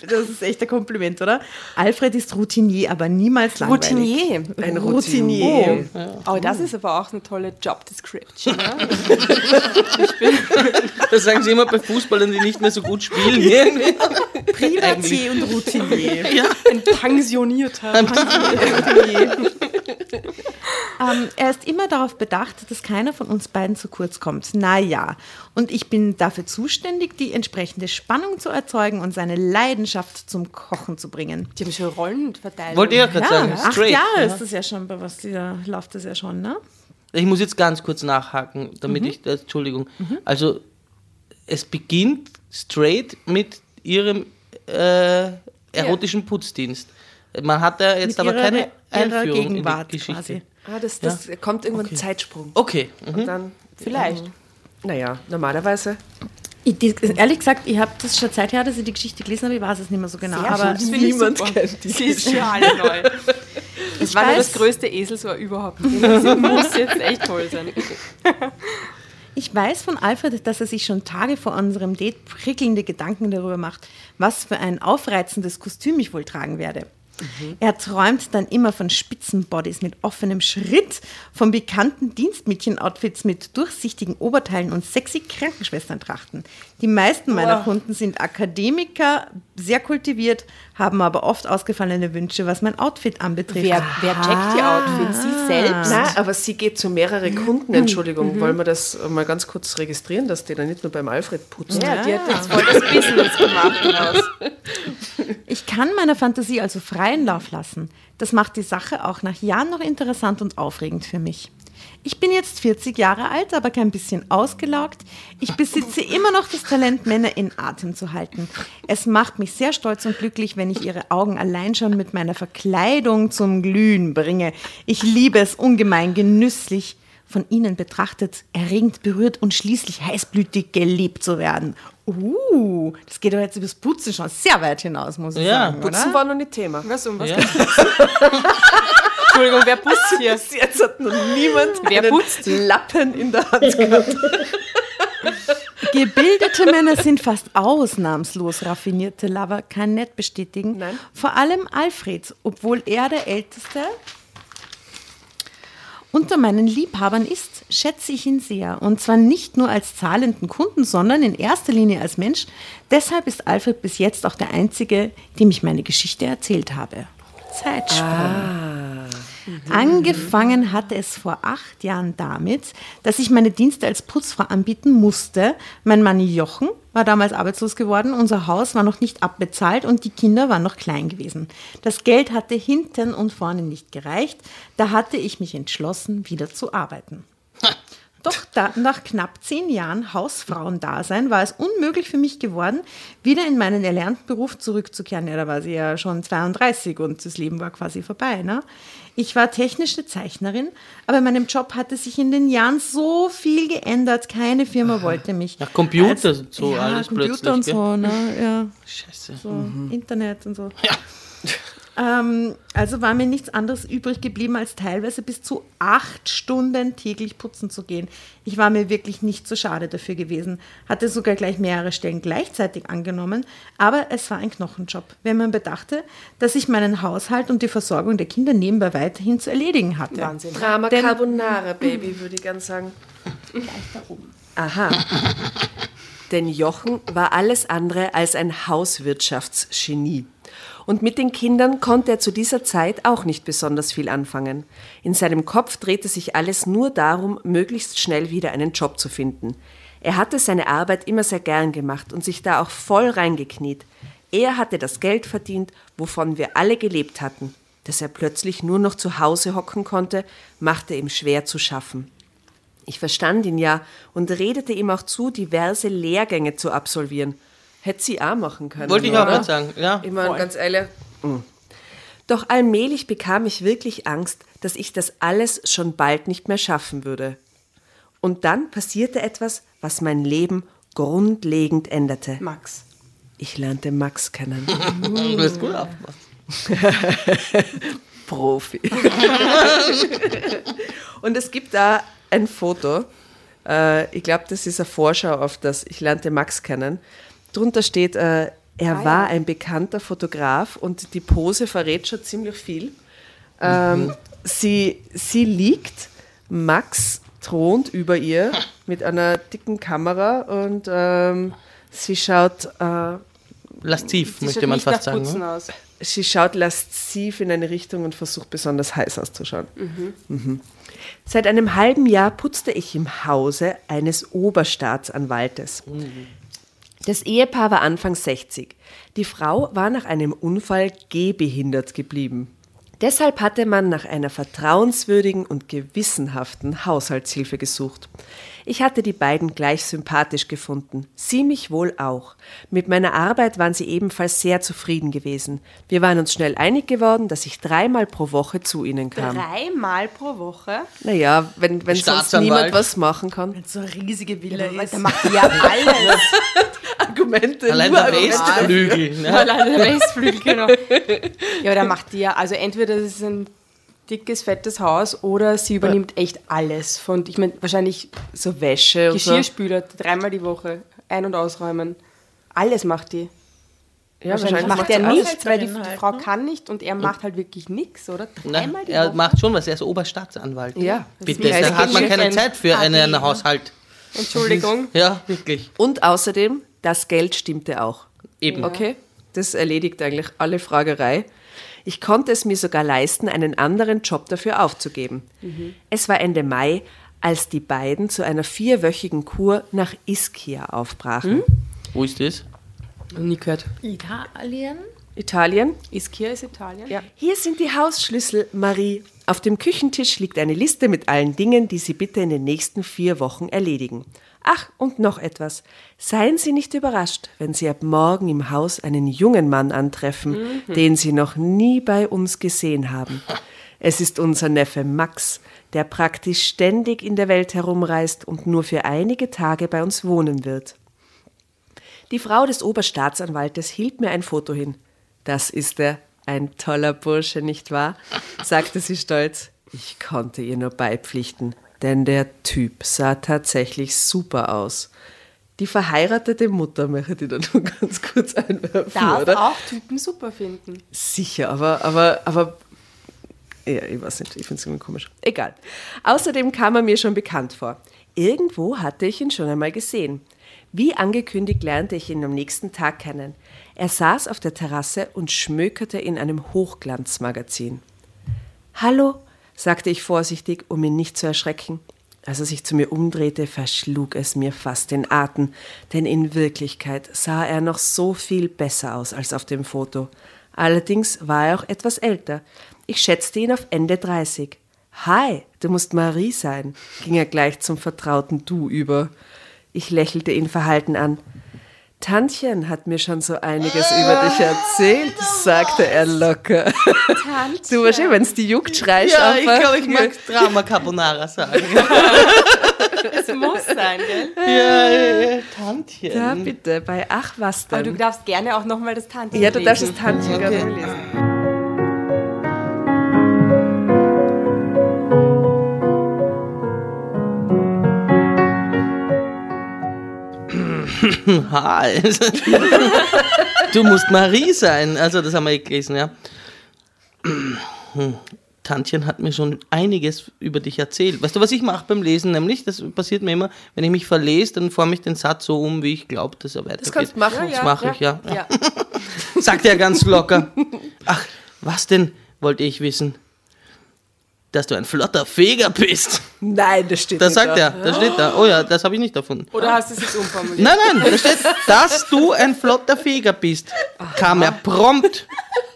Speaker 4: das ist echt ein Kompliment, oder? Alfred ist Routinier, aber niemals langweilig.
Speaker 6: Routinier.
Speaker 2: Ein
Speaker 4: Routinier.
Speaker 6: Oh, das ist aber auch eine tolle Job Description. Ne?
Speaker 5: Das sagen sie immer bei Fußballern, die nicht mehr so gut spielen. Irgendwie.
Speaker 4: Privatier und Routinier.
Speaker 6: Ein pensionierter.
Speaker 4: Ähm, er ist immer darauf bedacht, dass keiner von uns beiden zu kurz kommt. Naja, und ich bin dafür zuständig, die entsprechende Spannung zu erzeugen und seine Leidenschaft zum Kochen zu bringen.
Speaker 6: Die haben schon Rollenverteilung.
Speaker 5: Wollte ich ja gerade
Speaker 4: Ja,
Speaker 5: sagen.
Speaker 4: acht
Speaker 5: Straight.
Speaker 4: Jahre
Speaker 5: ja.
Speaker 4: ist das ja schon, bei was da läuft das ja schon, ne?
Speaker 5: Ich muss jetzt ganz kurz nachhaken, damit ich, äh, Entschuldigung. Also, es beginnt straight mit ihrem äh, erotischen Putzdienst. Man hat da jetzt
Speaker 4: Mit
Speaker 5: aber
Speaker 4: ihrer-
Speaker 5: keine
Speaker 4: ihrer
Speaker 5: Einführung in die
Speaker 4: Gegenwart
Speaker 5: Geschichte.
Speaker 4: quasi.
Speaker 2: Ah, das, das kommt irgendwann ein Zeitsprung.
Speaker 5: Okay. Mhm.
Speaker 2: Und dann,
Speaker 6: Vielleicht.
Speaker 2: Naja, normalerweise.
Speaker 4: Ich, die, ehrlich gesagt, ich habe das schon Zeit her, dass ich die Geschichte gelesen habe, ich weiß es nicht mehr so genau.
Speaker 6: Sehr
Speaker 4: aber
Speaker 6: schön.
Speaker 2: niemand kennt die
Speaker 6: Sie ist für alle neu. Das war nur
Speaker 4: weiß-
Speaker 6: das größte Eselsohr überhaupt. Sie muss jetzt echt toll sein.
Speaker 4: Ich weiß von Alfred, dass er sich schon Tage vor unserem Date prickelnde Gedanken darüber macht, was für ein aufreizendes Kostüm ich wohl tragen werde. Er träumt dann immer von Spitzenbodies mit offenem Schritt, von bekannten Dienstmädchen-Outfits mit durchsichtigen Oberteilen und sexy Krankenschwesterntrachten. Die meisten meiner Kunden sind Akademiker, sehr kultiviert, haben aber oft ausgefallene Wünsche, was mein Outfit anbetrifft.
Speaker 6: Wer, wer checkt die Outfits? Sie selbst?
Speaker 2: Nein, aber sie geht zu mehreren Kunden, Entschuldigung. Wollen wir das mal ganz kurz registrieren, dass die da nicht nur beim Alfred putzt?
Speaker 6: Ja, die hat jetzt voll das Business gemacht.
Speaker 4: Ich kann meiner Fantasie also freien Lauf lassen. Das macht die Sache auch nach Jahren noch interessant und aufregend für mich. Ich bin jetzt 40 Jahre alt, aber kein bisschen ausgelaugt. Ich besitze immer noch das Talent, Männer in Atem zu halten. Es macht mich sehr stolz und glücklich, wenn ich ihre Augen allein schon mit meiner Verkleidung zum Glühen bringe. Ich liebe es ungemein genüsslich, von ihnen betrachtet, erregend berührt und schließlich heißblütig geliebt zu werden. Uh, das geht doch jetzt übers Putzen schon sehr weit hinaus, muss ich
Speaker 5: Ja,
Speaker 4: sagen.
Speaker 2: Putzen
Speaker 4: oder?
Speaker 2: war noch nicht Thema.
Speaker 6: Was um was
Speaker 5: Ja.
Speaker 6: Entschuldigung, wer putzt hier?
Speaker 2: Bis jetzt hat noch niemand
Speaker 6: Wer
Speaker 2: einen
Speaker 6: putzt?
Speaker 2: Lappen in der Hand gehabt.
Speaker 4: Gebildete Männer sind fast ausnahmslos raffinierte Lover, kann nicht bestätigen.
Speaker 2: Nein.
Speaker 4: Vor allem Alfred, obwohl er der Älteste unter meinen Liebhabern ist, schätze ich ihn sehr. Und zwar nicht nur als zahlenden Kunden, sondern in erster Linie als Mensch. Deshalb ist Alfred bis jetzt auch der Einzige, dem ich meine Geschichte erzählt habe. Zeitsprung. Angefangen hatte es vor acht Jahren damit, dass ich meine Dienste als Putzfrau anbieten musste. Mein Mann Jochen war damals arbeitslos geworden, unser Haus war noch nicht abbezahlt und die Kinder waren noch klein gewesen. Das Geld hatte hinten und vorne nicht gereicht. Da hatte ich mich entschlossen, wieder zu arbeiten. Doch da, nach knapp zehn Jahren Hausfrauendasein war es unmöglich für mich geworden, wieder in meinen erlernten Beruf zurückzukehren. Ja, da war sie ja schon 32 und das Leben war quasi vorbei. Ne? Ich war technische Zeichnerin, aber in meinem Job hatte sich in den Jahren so viel geändert. Keine Firma wollte mich.
Speaker 5: Nach Computer und so
Speaker 4: ja,
Speaker 5: alles
Speaker 4: Computer
Speaker 5: plötzlich,
Speaker 4: und
Speaker 5: gell?
Speaker 4: so, ne? Ja,
Speaker 5: Scheiße.
Speaker 4: so Internet und so. Ähm, also war mir nichts anderes übrig geblieben, als teilweise bis zu acht Stunden täglich putzen zu gehen. Ich war mir wirklich nicht so schade dafür gewesen, hatte sogar gleich mehrere Stellen gleichzeitig angenommen, aber es war ein Knochenjob, wenn man bedachte, dass ich meinen Haushalt und die Versorgung der Kinder nebenbei weiterhin zu erledigen hatte.
Speaker 6: Wahnsinn.
Speaker 2: Drama
Speaker 4: Denn-
Speaker 2: Carbonara, Baby, würde ich gern sagen. Aha. Denn Jochen war alles andere als ein Hauswirtschaftsgenie. Und mit den Kindern konnte er zu dieser Zeit auch nicht besonders viel anfangen. In seinem Kopf drehte sich alles nur darum, möglichst schnell wieder einen Job zu finden. Er hatte seine Arbeit immer sehr gern gemacht und sich da auch voll reingekniet. Er hatte das Geld verdient, wovon wir alle gelebt hatten. Dass er plötzlich nur noch zu Hause hocken konnte, machte ihm schwer zu schaffen. Ich verstand ihn ja und redete ihm auch zu, diverse Lehrgänge zu absolvieren. Hätte sie auch machen können.
Speaker 5: Wollte ich auch gerade sagen. Ja.
Speaker 2: Ich meine, ganz ehrlich. Doch allmählich bekam ich wirklich Angst, dass ich das alles schon bald nicht mehr schaffen würde. Und dann passierte etwas, was mein Leben grundlegend änderte.
Speaker 6: Max.
Speaker 2: Ich lernte Max kennen.
Speaker 5: Du hast gut aufgepasst.
Speaker 2: Profi. Und es gibt da ein Foto. Äh, ich glaube, das ist eine Vorschau auf das Ich lernte Max kennen. Drunter steht, äh, er war ein bekannter Fotograf und die Pose verrät schon ziemlich viel. Ähm, sie, sie liegt, Max thront über ihr mit einer dicken Kamera und ähm, sie schaut äh,
Speaker 5: Lastiv,
Speaker 6: Sie
Speaker 5: möchte
Speaker 6: schaut
Speaker 5: man
Speaker 6: nicht
Speaker 5: fast
Speaker 6: nach
Speaker 5: sagen. Ne?
Speaker 6: aus.
Speaker 2: Sie schaut lasziv in eine Richtung und versucht besonders heiß auszuschauen. Mhm. Seit einem halben Jahr putzte ich im Hause eines Oberstaatsanwaltes. Das Ehepaar war Anfang 60. Die Frau war nach einem Unfall gehbehindert geblieben. Deshalb hatte man nach einer vertrauenswürdigen und gewissenhaften Haushaltshilfe gesucht. Ich hatte die beiden gleich sympathisch gefunden, sie mich wohl auch. Mit meiner Arbeit waren sie ebenfalls sehr zufrieden gewesen. Wir waren uns schnell einig geworden, dass ich dreimal pro Woche zu ihnen kam.
Speaker 6: Dreimal pro Woche.
Speaker 2: Naja, wenn, wenn sonst niemand was machen kann.
Speaker 4: So eine riesige Villa ist.
Speaker 6: Da macht die ja alles.
Speaker 2: Argumente.
Speaker 5: Allein der. Westflügel. Ne?
Speaker 6: Alleine der Westflügel, genau. Ja, aber da macht die ja, also entweder das ist ein dickes, fettes Haus oder sie übernimmt echt alles. Von, ich meine, wahrscheinlich
Speaker 2: So Wäsche und so.
Speaker 6: Geschirrspüler dreimal die Woche, ein- und ausräumen. Alles macht die.
Speaker 2: Ja,
Speaker 6: Wahrscheinlich macht er nichts, weil die, die Frau kann nicht und er macht halt wirklich nichts, oder?
Speaker 5: Na,
Speaker 6: Dreimal die
Speaker 5: er
Speaker 6: Woche.
Speaker 5: macht schon was, er ist Oberstaatsanwalt.
Speaker 2: Ja.
Speaker 5: Bitte,
Speaker 6: mir
Speaker 5: da hat man keine
Speaker 6: ein
Speaker 5: Zeit für einen
Speaker 6: AD, ne?
Speaker 5: Haushalt.
Speaker 6: Entschuldigung.
Speaker 5: Ja, wirklich.
Speaker 2: Und außerdem, das Geld stimmte auch.
Speaker 5: Eben.
Speaker 2: Okay, das erledigt eigentlich alle Fragerei. Ich konnte es mir sogar leisten, einen anderen Job dafür aufzugeben. Es war Ende Mai, als die beiden zu einer vierwöchigen Kur nach Ischia aufbrachen.
Speaker 5: Wo ist das?
Speaker 6: Nie gehört.
Speaker 4: Italien?
Speaker 2: Italien.
Speaker 6: Ischia ist Italien?
Speaker 2: Ja. Hier sind die Hausschlüssel, Marie. Auf dem Küchentisch liegt eine Liste mit allen Dingen, die Sie bitte in den nächsten vier Wochen erledigen. Ach, und noch etwas. Seien Sie nicht überrascht, wenn Sie ab morgen im Haus einen jungen Mann antreffen, den Sie noch nie bei uns gesehen haben. Es ist unser Neffe Max, der praktisch ständig in der Welt herumreist und nur für einige Tage bei uns wohnen wird. Die Frau des Oberstaatsanwaltes hielt mir ein Foto hin. Das ist er, ein toller Bursche, nicht wahr? sagte sie stolz. Ich konnte ihr nur beipflichten, denn der Typ sah tatsächlich super aus. Die verheiratete Mutter möchte ich da nur ganz kurz einwerfen,
Speaker 6: Darf
Speaker 2: oder?
Speaker 6: auch Typen super finden.
Speaker 2: Sicher, aber, aber, aber, ja, ich weiß nicht, ich finde es irgendwie komisch. Egal. Außerdem kam er mir schon bekannt vor. Irgendwo hatte ich ihn schon einmal gesehen. Wie angekündigt lernte ich ihn am nächsten Tag kennen. Er saß auf der Terrasse und schmökerte in einem Hochglanzmagazin. Hallo, sagte ich vorsichtig, um ihn nicht zu erschrecken. Als er sich zu mir umdrehte, verschlug es mir fast den Atem, denn in Wirklichkeit sah er noch so viel besser aus als auf dem Foto. Allerdings war er auch etwas älter. Ich schätzte ihn auf Ende 30. Hi, du musst Marie sein, ging er gleich zum vertrauten Du über. Ich lächelte ihn verhalten an. Tantchen hat mir schon so einiges über dich erzählt, sagte er locker. Du wahrscheinlich, wenn es die juckt, schreist
Speaker 5: Ja, ich
Speaker 2: einfach.
Speaker 5: glaube, ich mag Drama Carbonara sagen.
Speaker 6: Es muss sein, gell?
Speaker 5: ja, ja, ja, Tantchen.
Speaker 2: Ja, bitte, bei Ach was
Speaker 6: Aber du
Speaker 2: denn?
Speaker 6: darfst gerne auch nochmal das Tantchen
Speaker 2: Ja, du darfst das Tantchen gerne lesen.
Speaker 5: Hi. du musst Marie sein. Also, das haben wir eh gelesen, ja. Tantchen hat mir schon einiges über dich erzählt. Weißt du, was ich mache beim Lesen? Nämlich, das passiert mir immer, wenn ich mich verlese, dann forme ich den Satz so um, wie ich glaube, dass er weitergeht.
Speaker 2: Das kannst du machen.
Speaker 5: Das mache ich, ja.
Speaker 6: Ja.
Speaker 5: Sagt er ganz locker. Ach, was denn, wollte ich wissen. Dass du ein flotter Feger bist.
Speaker 2: Nein, das steht
Speaker 5: Das sagt
Speaker 2: da.
Speaker 5: er. Das steht da. Oh ja, das habe ich nicht erfunden.
Speaker 6: Oder hast du es jetzt umformuliert?
Speaker 5: Nein, nein, da steht, dass du ein flotter Feger bist. Kam er prompt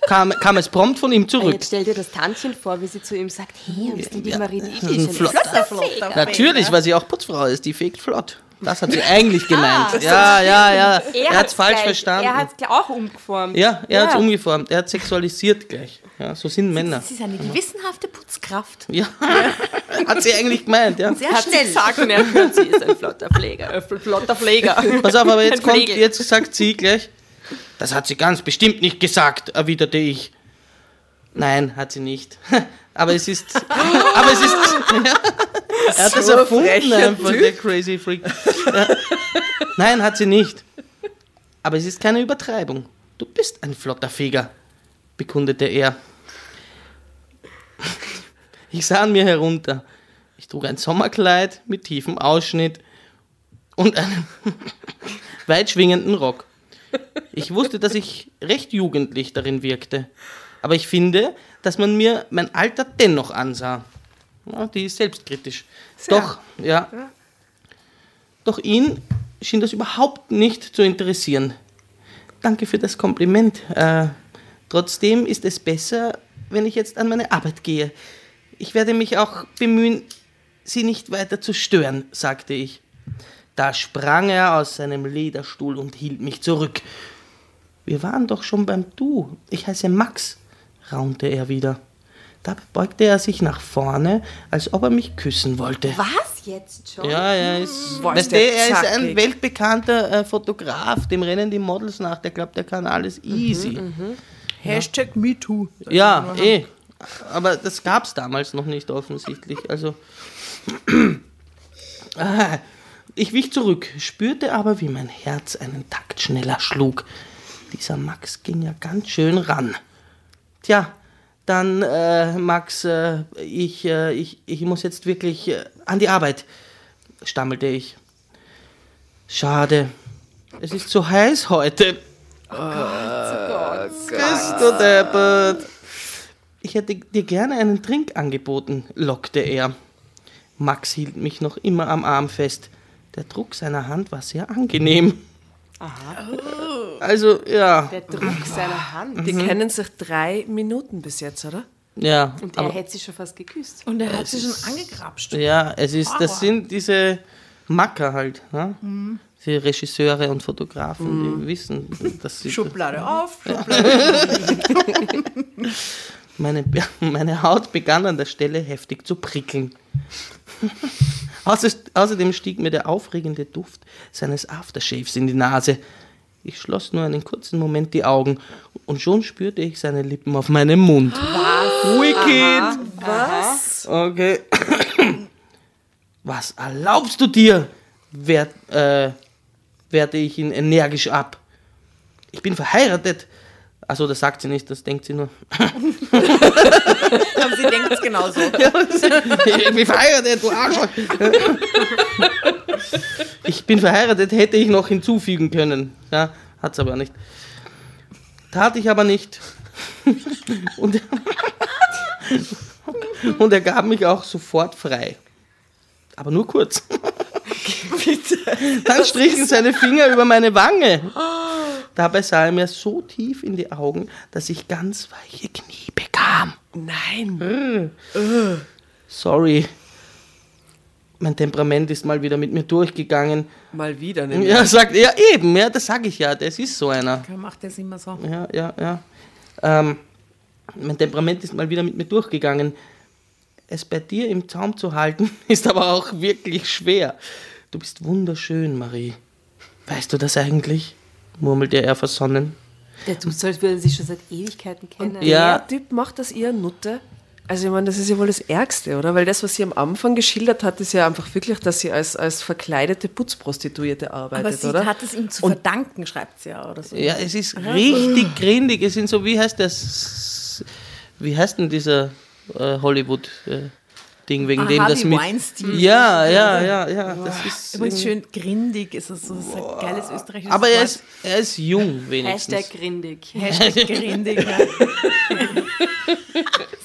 Speaker 5: kam, kam es prompt von ihm zurück.
Speaker 6: Jetzt stell dir das Tantchen vor, wie sie zu ihm sagt, hey, was ist denn die Marie, die ist
Speaker 5: ein
Speaker 6: ein
Speaker 5: Flott-
Speaker 6: flotter Feger.
Speaker 5: Natürlich, weil sie auch Putzfrau ist, die fegt flott. Das hat sie eigentlich gemeint. ja, ja, ja. Er, hat es falsch
Speaker 6: gleich-
Speaker 5: verstanden.
Speaker 6: Er hat es auch umgeformt.
Speaker 5: ja, er hat es umgeformt. Er hat sexualisiert gleich. Ja, so sind Männer.
Speaker 4: Sie ist eine gewissenhafte Putzkraft.
Speaker 5: Ja, hat sie eigentlich gemeint, ja.
Speaker 4: Sehr
Speaker 6: Hat sie
Speaker 4: schnell.
Speaker 6: gesagt und er hört, sie ist ein flotter Pfleger. Äh, flotter Pfleger.
Speaker 5: Pass auf, aber jetzt kommt, jetzt sagt sie gleich, das hat sie ganz bestimmt nicht gesagt, erwiderte ich. Nein, hat sie nicht. Aber es ist, aber es ist, ja, er hat das
Speaker 2: So ein
Speaker 5: erfunden einfach,
Speaker 2: Typ.
Speaker 5: der Crazy Freak. Ja. Nein, hat sie nicht. Aber es ist keine Übertreibung. Du bist ein flotter Feger, bekundete er. Ich sah an mir herunter. Ich trug ein Sommerkleid mit tiefem Ausschnitt und einen weit schwingenden Rock. Ich wusste, dass ich recht jugendlich darin wirkte. Aber ich finde, dass man mir mein Alter dennoch ansah. Ja, die ist selbstkritisch. Doch, ja. Doch ihn schien das überhaupt nicht zu interessieren. Danke für das Kompliment. Äh, trotzdem ist es besser, wenn ich jetzt an meine Arbeit gehe. Ich werde mich auch bemühen, Sie nicht weiter zu stören, sagte ich. Da sprang er aus seinem Lederstuhl und hielt mich zurück. Wir waren doch schon beim Du. Ich heiße Max, raunte er wieder. Dabei beugte er sich nach vorne, als ob er mich küssen wollte.
Speaker 6: Was jetzt schon?
Speaker 5: Ja, er ist,
Speaker 2: Boah,
Speaker 5: weißt du,
Speaker 2: der
Speaker 5: er ist ein weltbekannter äh, Fotograf, dem rennen die Models nach, der glaubt, der kann alles easy.
Speaker 7: Hashtag MeToo.
Speaker 5: Ja, eh. Aber das gab es damals noch nicht offensichtlich. Also. Ah, Ich wich zurück, spürte aber, wie mein Herz einen Takt schneller schlug. Dieser Max ging ja ganz schön ran. Tja, dann, äh, Max, äh, ich, äh, ich, ich muss jetzt wirklich äh, an die Arbeit, stammelte ich. Schade. Es ist so heiß heute. Bist du deppert? Ich hätte dir gerne einen Trink angeboten, lockte er. Max hielt mich noch immer am Arm fest. Der Druck seiner Hand war sehr angenehm. Also, ja,
Speaker 6: Der Druck seiner Hand.
Speaker 2: Die kennen sich drei Minuten bis jetzt, oder?
Speaker 5: ja.
Speaker 6: Und er hätte sie schon fast geküsst.
Speaker 4: Und er hat sie schon angegrapscht.
Speaker 5: ja, es ist, das sind diese Macker halt, ne? Die Regisseure und Fotografen, die wissen, dass sie.
Speaker 7: Schublade auf, Schublade
Speaker 5: Meine, Be- meine Haut begann an der Stelle heftig zu prickeln. Außer- Außerdem stieg mir der aufregende Duft seines Aftershaves in die Nase. Ich schloss nur einen kurzen Moment die Augen und schon spürte ich seine Lippen auf meinem Mund. Was? Wicked!
Speaker 2: Was?
Speaker 5: Okay. Was erlaubst du dir? Wer, äh, wehrte ich ihn energisch ab. Ich bin verheiratet. Also das sagt sie nicht, das denkt sie nur.
Speaker 4: Aber sie denkt es genauso.
Speaker 5: ich bin verheiratet, du Arschloch. Ich bin verheiratet, hätte ich noch hinzufügen können. Ja, hat's aber nicht. Tat ich aber nicht. Und, und er gab mich auch sofort frei. Aber nur kurz. Dann strichen seine Finger über meine Wange. Dabei sah er mir so tief in die Augen, dass ich ganz weiche Knie bekam.
Speaker 2: Nein.
Speaker 5: Sorry. Mein Temperament ist mal wieder mit mir durchgegangen.
Speaker 2: Mal wieder. Ne?
Speaker 5: Ja, sagt er eben, ja, das sage ich ja, das ist so einer.
Speaker 4: Er macht das immer so.
Speaker 5: Ja, ja, ja. Ähm, mein Temperament ist mal wieder mit mir durchgegangen. Es bei dir im Zaum zu halten, ist aber auch wirklich schwer. Du bist wunderschön, Marie. Weißt du das eigentlich? Murmelte er versonnen.
Speaker 6: Der tut so, als würde er sich schon seit Ewigkeiten kennen.
Speaker 5: Ja.
Speaker 2: Der Typ macht das eher Nutte. Also ich meine, das ist ja wohl das Ärgste, oder? Weil das, was sie am Anfang geschildert hat, ist ja einfach wirklich, dass sie als, als verkleidete Putzprostituierte arbeitet,
Speaker 4: Aber sie
Speaker 2: oder?
Speaker 4: hat es ihm zu verdanken, schreibt sie ja, oder so.
Speaker 5: Ja, es ist richtig grindig. Es sind so, wie heißt das? Wie heißt denn dieser äh, Hollywood-Ding, wegen
Speaker 4: Ah,
Speaker 5: dem das mit.
Speaker 4: Weinstein.
Speaker 5: Ja, ja, ja, ja. Das ist
Speaker 4: Übrigens
Speaker 5: irgendwie-
Speaker 4: schön grindig ist es so. Das ist ein geiles österreichisches
Speaker 5: Aber er ist, er ist jung, wenigstens.
Speaker 6: Hashtag grindig.
Speaker 4: Hashtag grindig. Ja.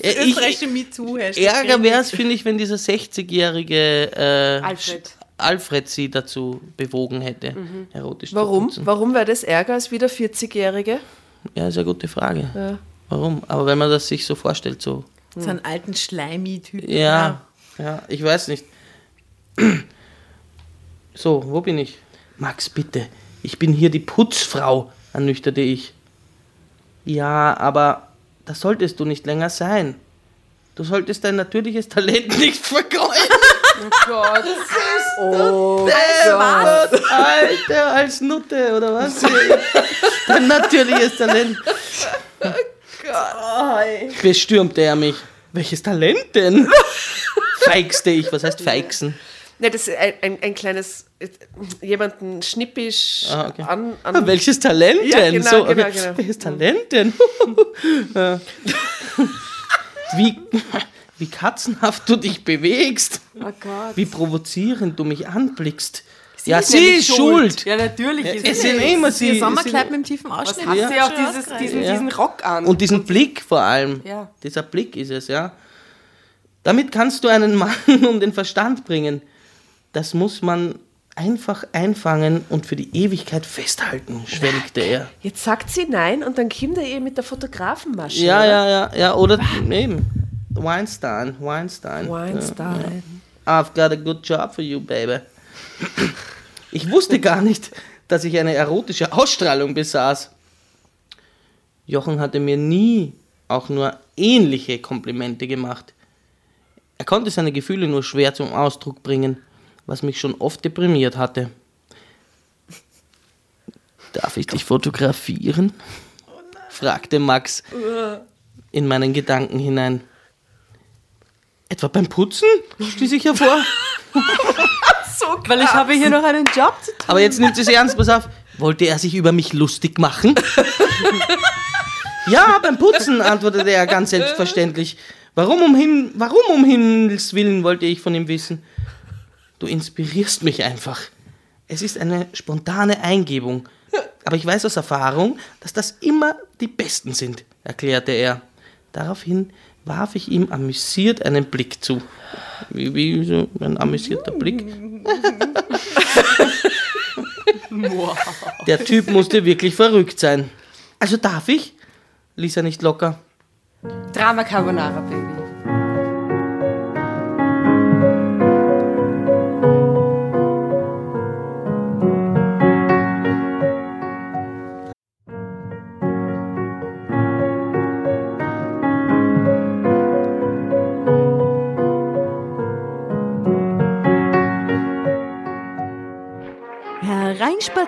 Speaker 5: Ja, ich,
Speaker 4: Österreichische MeToo. Hashtag
Speaker 5: Ärger wäre es, finde ich, wenn dieser 60-jährige äh,
Speaker 6: Alfred.
Speaker 5: Alfred sie dazu bewogen hätte, erotisch zu
Speaker 2: Warum? Warum wäre das Ärger als wie der 40-Jährige?
Speaker 5: Ja, ist eine gute Frage. Warum? Aber wenn man das sich so vorstellt, so.
Speaker 4: So einen alten Schleimi-Typ.
Speaker 5: Ja, ja, ich weiß nicht. So, wo bin ich? Max, bitte. Ich bin hier die Putzfrau, ernüchterte ich. Ja, aber das solltest du nicht länger sein. Du solltest dein natürliches Talent nicht vergeuden.
Speaker 2: Gott.
Speaker 5: Oh Gott. Alter, als Nutte, oder was? Dein natürliches Talent. Bestürmte er mich. Welches Talent denn? Feixte ich. Was heißt feixen?
Speaker 2: Ne, das ist ein, ein, ein kleines, jemanden schnippisch
Speaker 5: Ah, okay.
Speaker 2: an,
Speaker 5: Ah,
Speaker 2: an
Speaker 5: welches Talent
Speaker 2: Ja,
Speaker 5: denn?
Speaker 2: genau,
Speaker 5: so,
Speaker 2: genau,
Speaker 5: okay.
Speaker 2: genau.
Speaker 5: Welches Talent denn? Wie, wie katzenhaft du dich bewegst.
Speaker 6: Oh Gott.
Speaker 5: Wie provozierend du mich anblickst. Ja,
Speaker 4: ist
Speaker 5: sie ist schuld.
Speaker 6: Ja, natürlich ist
Speaker 5: Es
Speaker 6: es.
Speaker 5: sind immer sie.
Speaker 4: Ihr
Speaker 5: es
Speaker 4: Sommerkleid mit dem tiefen
Speaker 6: Was
Speaker 4: Ausschnitt.
Speaker 6: hat
Speaker 5: Ja.
Speaker 6: sie auch dieses, diesen,
Speaker 5: Ja.
Speaker 6: diesen Rock an?
Speaker 5: Und diesen Blick vor allem.
Speaker 6: Ja.
Speaker 5: Dieser Blick ist es, ja. Damit kannst du einen Mann um den Verstand bringen. Das muss man einfach einfangen und für die Ewigkeit festhalten, schwelgte er.
Speaker 2: Jetzt sagt sie nein und dann kommt er ihr mit der Fotografenmasche.
Speaker 5: Ja, ja, ja, ja, oder eben. Weinstein, Weinstein.
Speaker 2: Weinstein.
Speaker 5: Ja. I've got a good job for you, baby. Ich wusste gar nicht, dass ich eine erotische Ausstrahlung besaß. Jochen hatte mir nie auch nur ähnliche Komplimente gemacht. Er konnte seine Gefühle nur schwer zum Ausdruck bringen, was mich schon oft deprimiert hatte. Darf ich dich fotografieren? fragte Max in meinen Gedanken hinein. Etwa beim Putzen? stieß ich hervor.
Speaker 6: Weil ich habe hier noch einen Job zu tun.
Speaker 5: Aber jetzt nimmt sie es ernst, pass auf. Wollte er sich über mich lustig machen? ja, beim Putzen, antwortete er ganz selbstverständlich. Warum um, Him warum um Himmels Willen wollte ich von ihm wissen? Du inspirierst mich einfach. Es ist eine spontane Eingebung. Aber ich weiß aus Erfahrung, dass das immer die Besten sind, erklärte er. Daraufhin warf ich ihm amüsiert einen Blick zu. Wie, wie so ein amüsierter Blick. Der Typ musste wirklich verrückt sein. Also darf ich? Ließ er nicht locker.
Speaker 6: Drama Carbonara, Baby.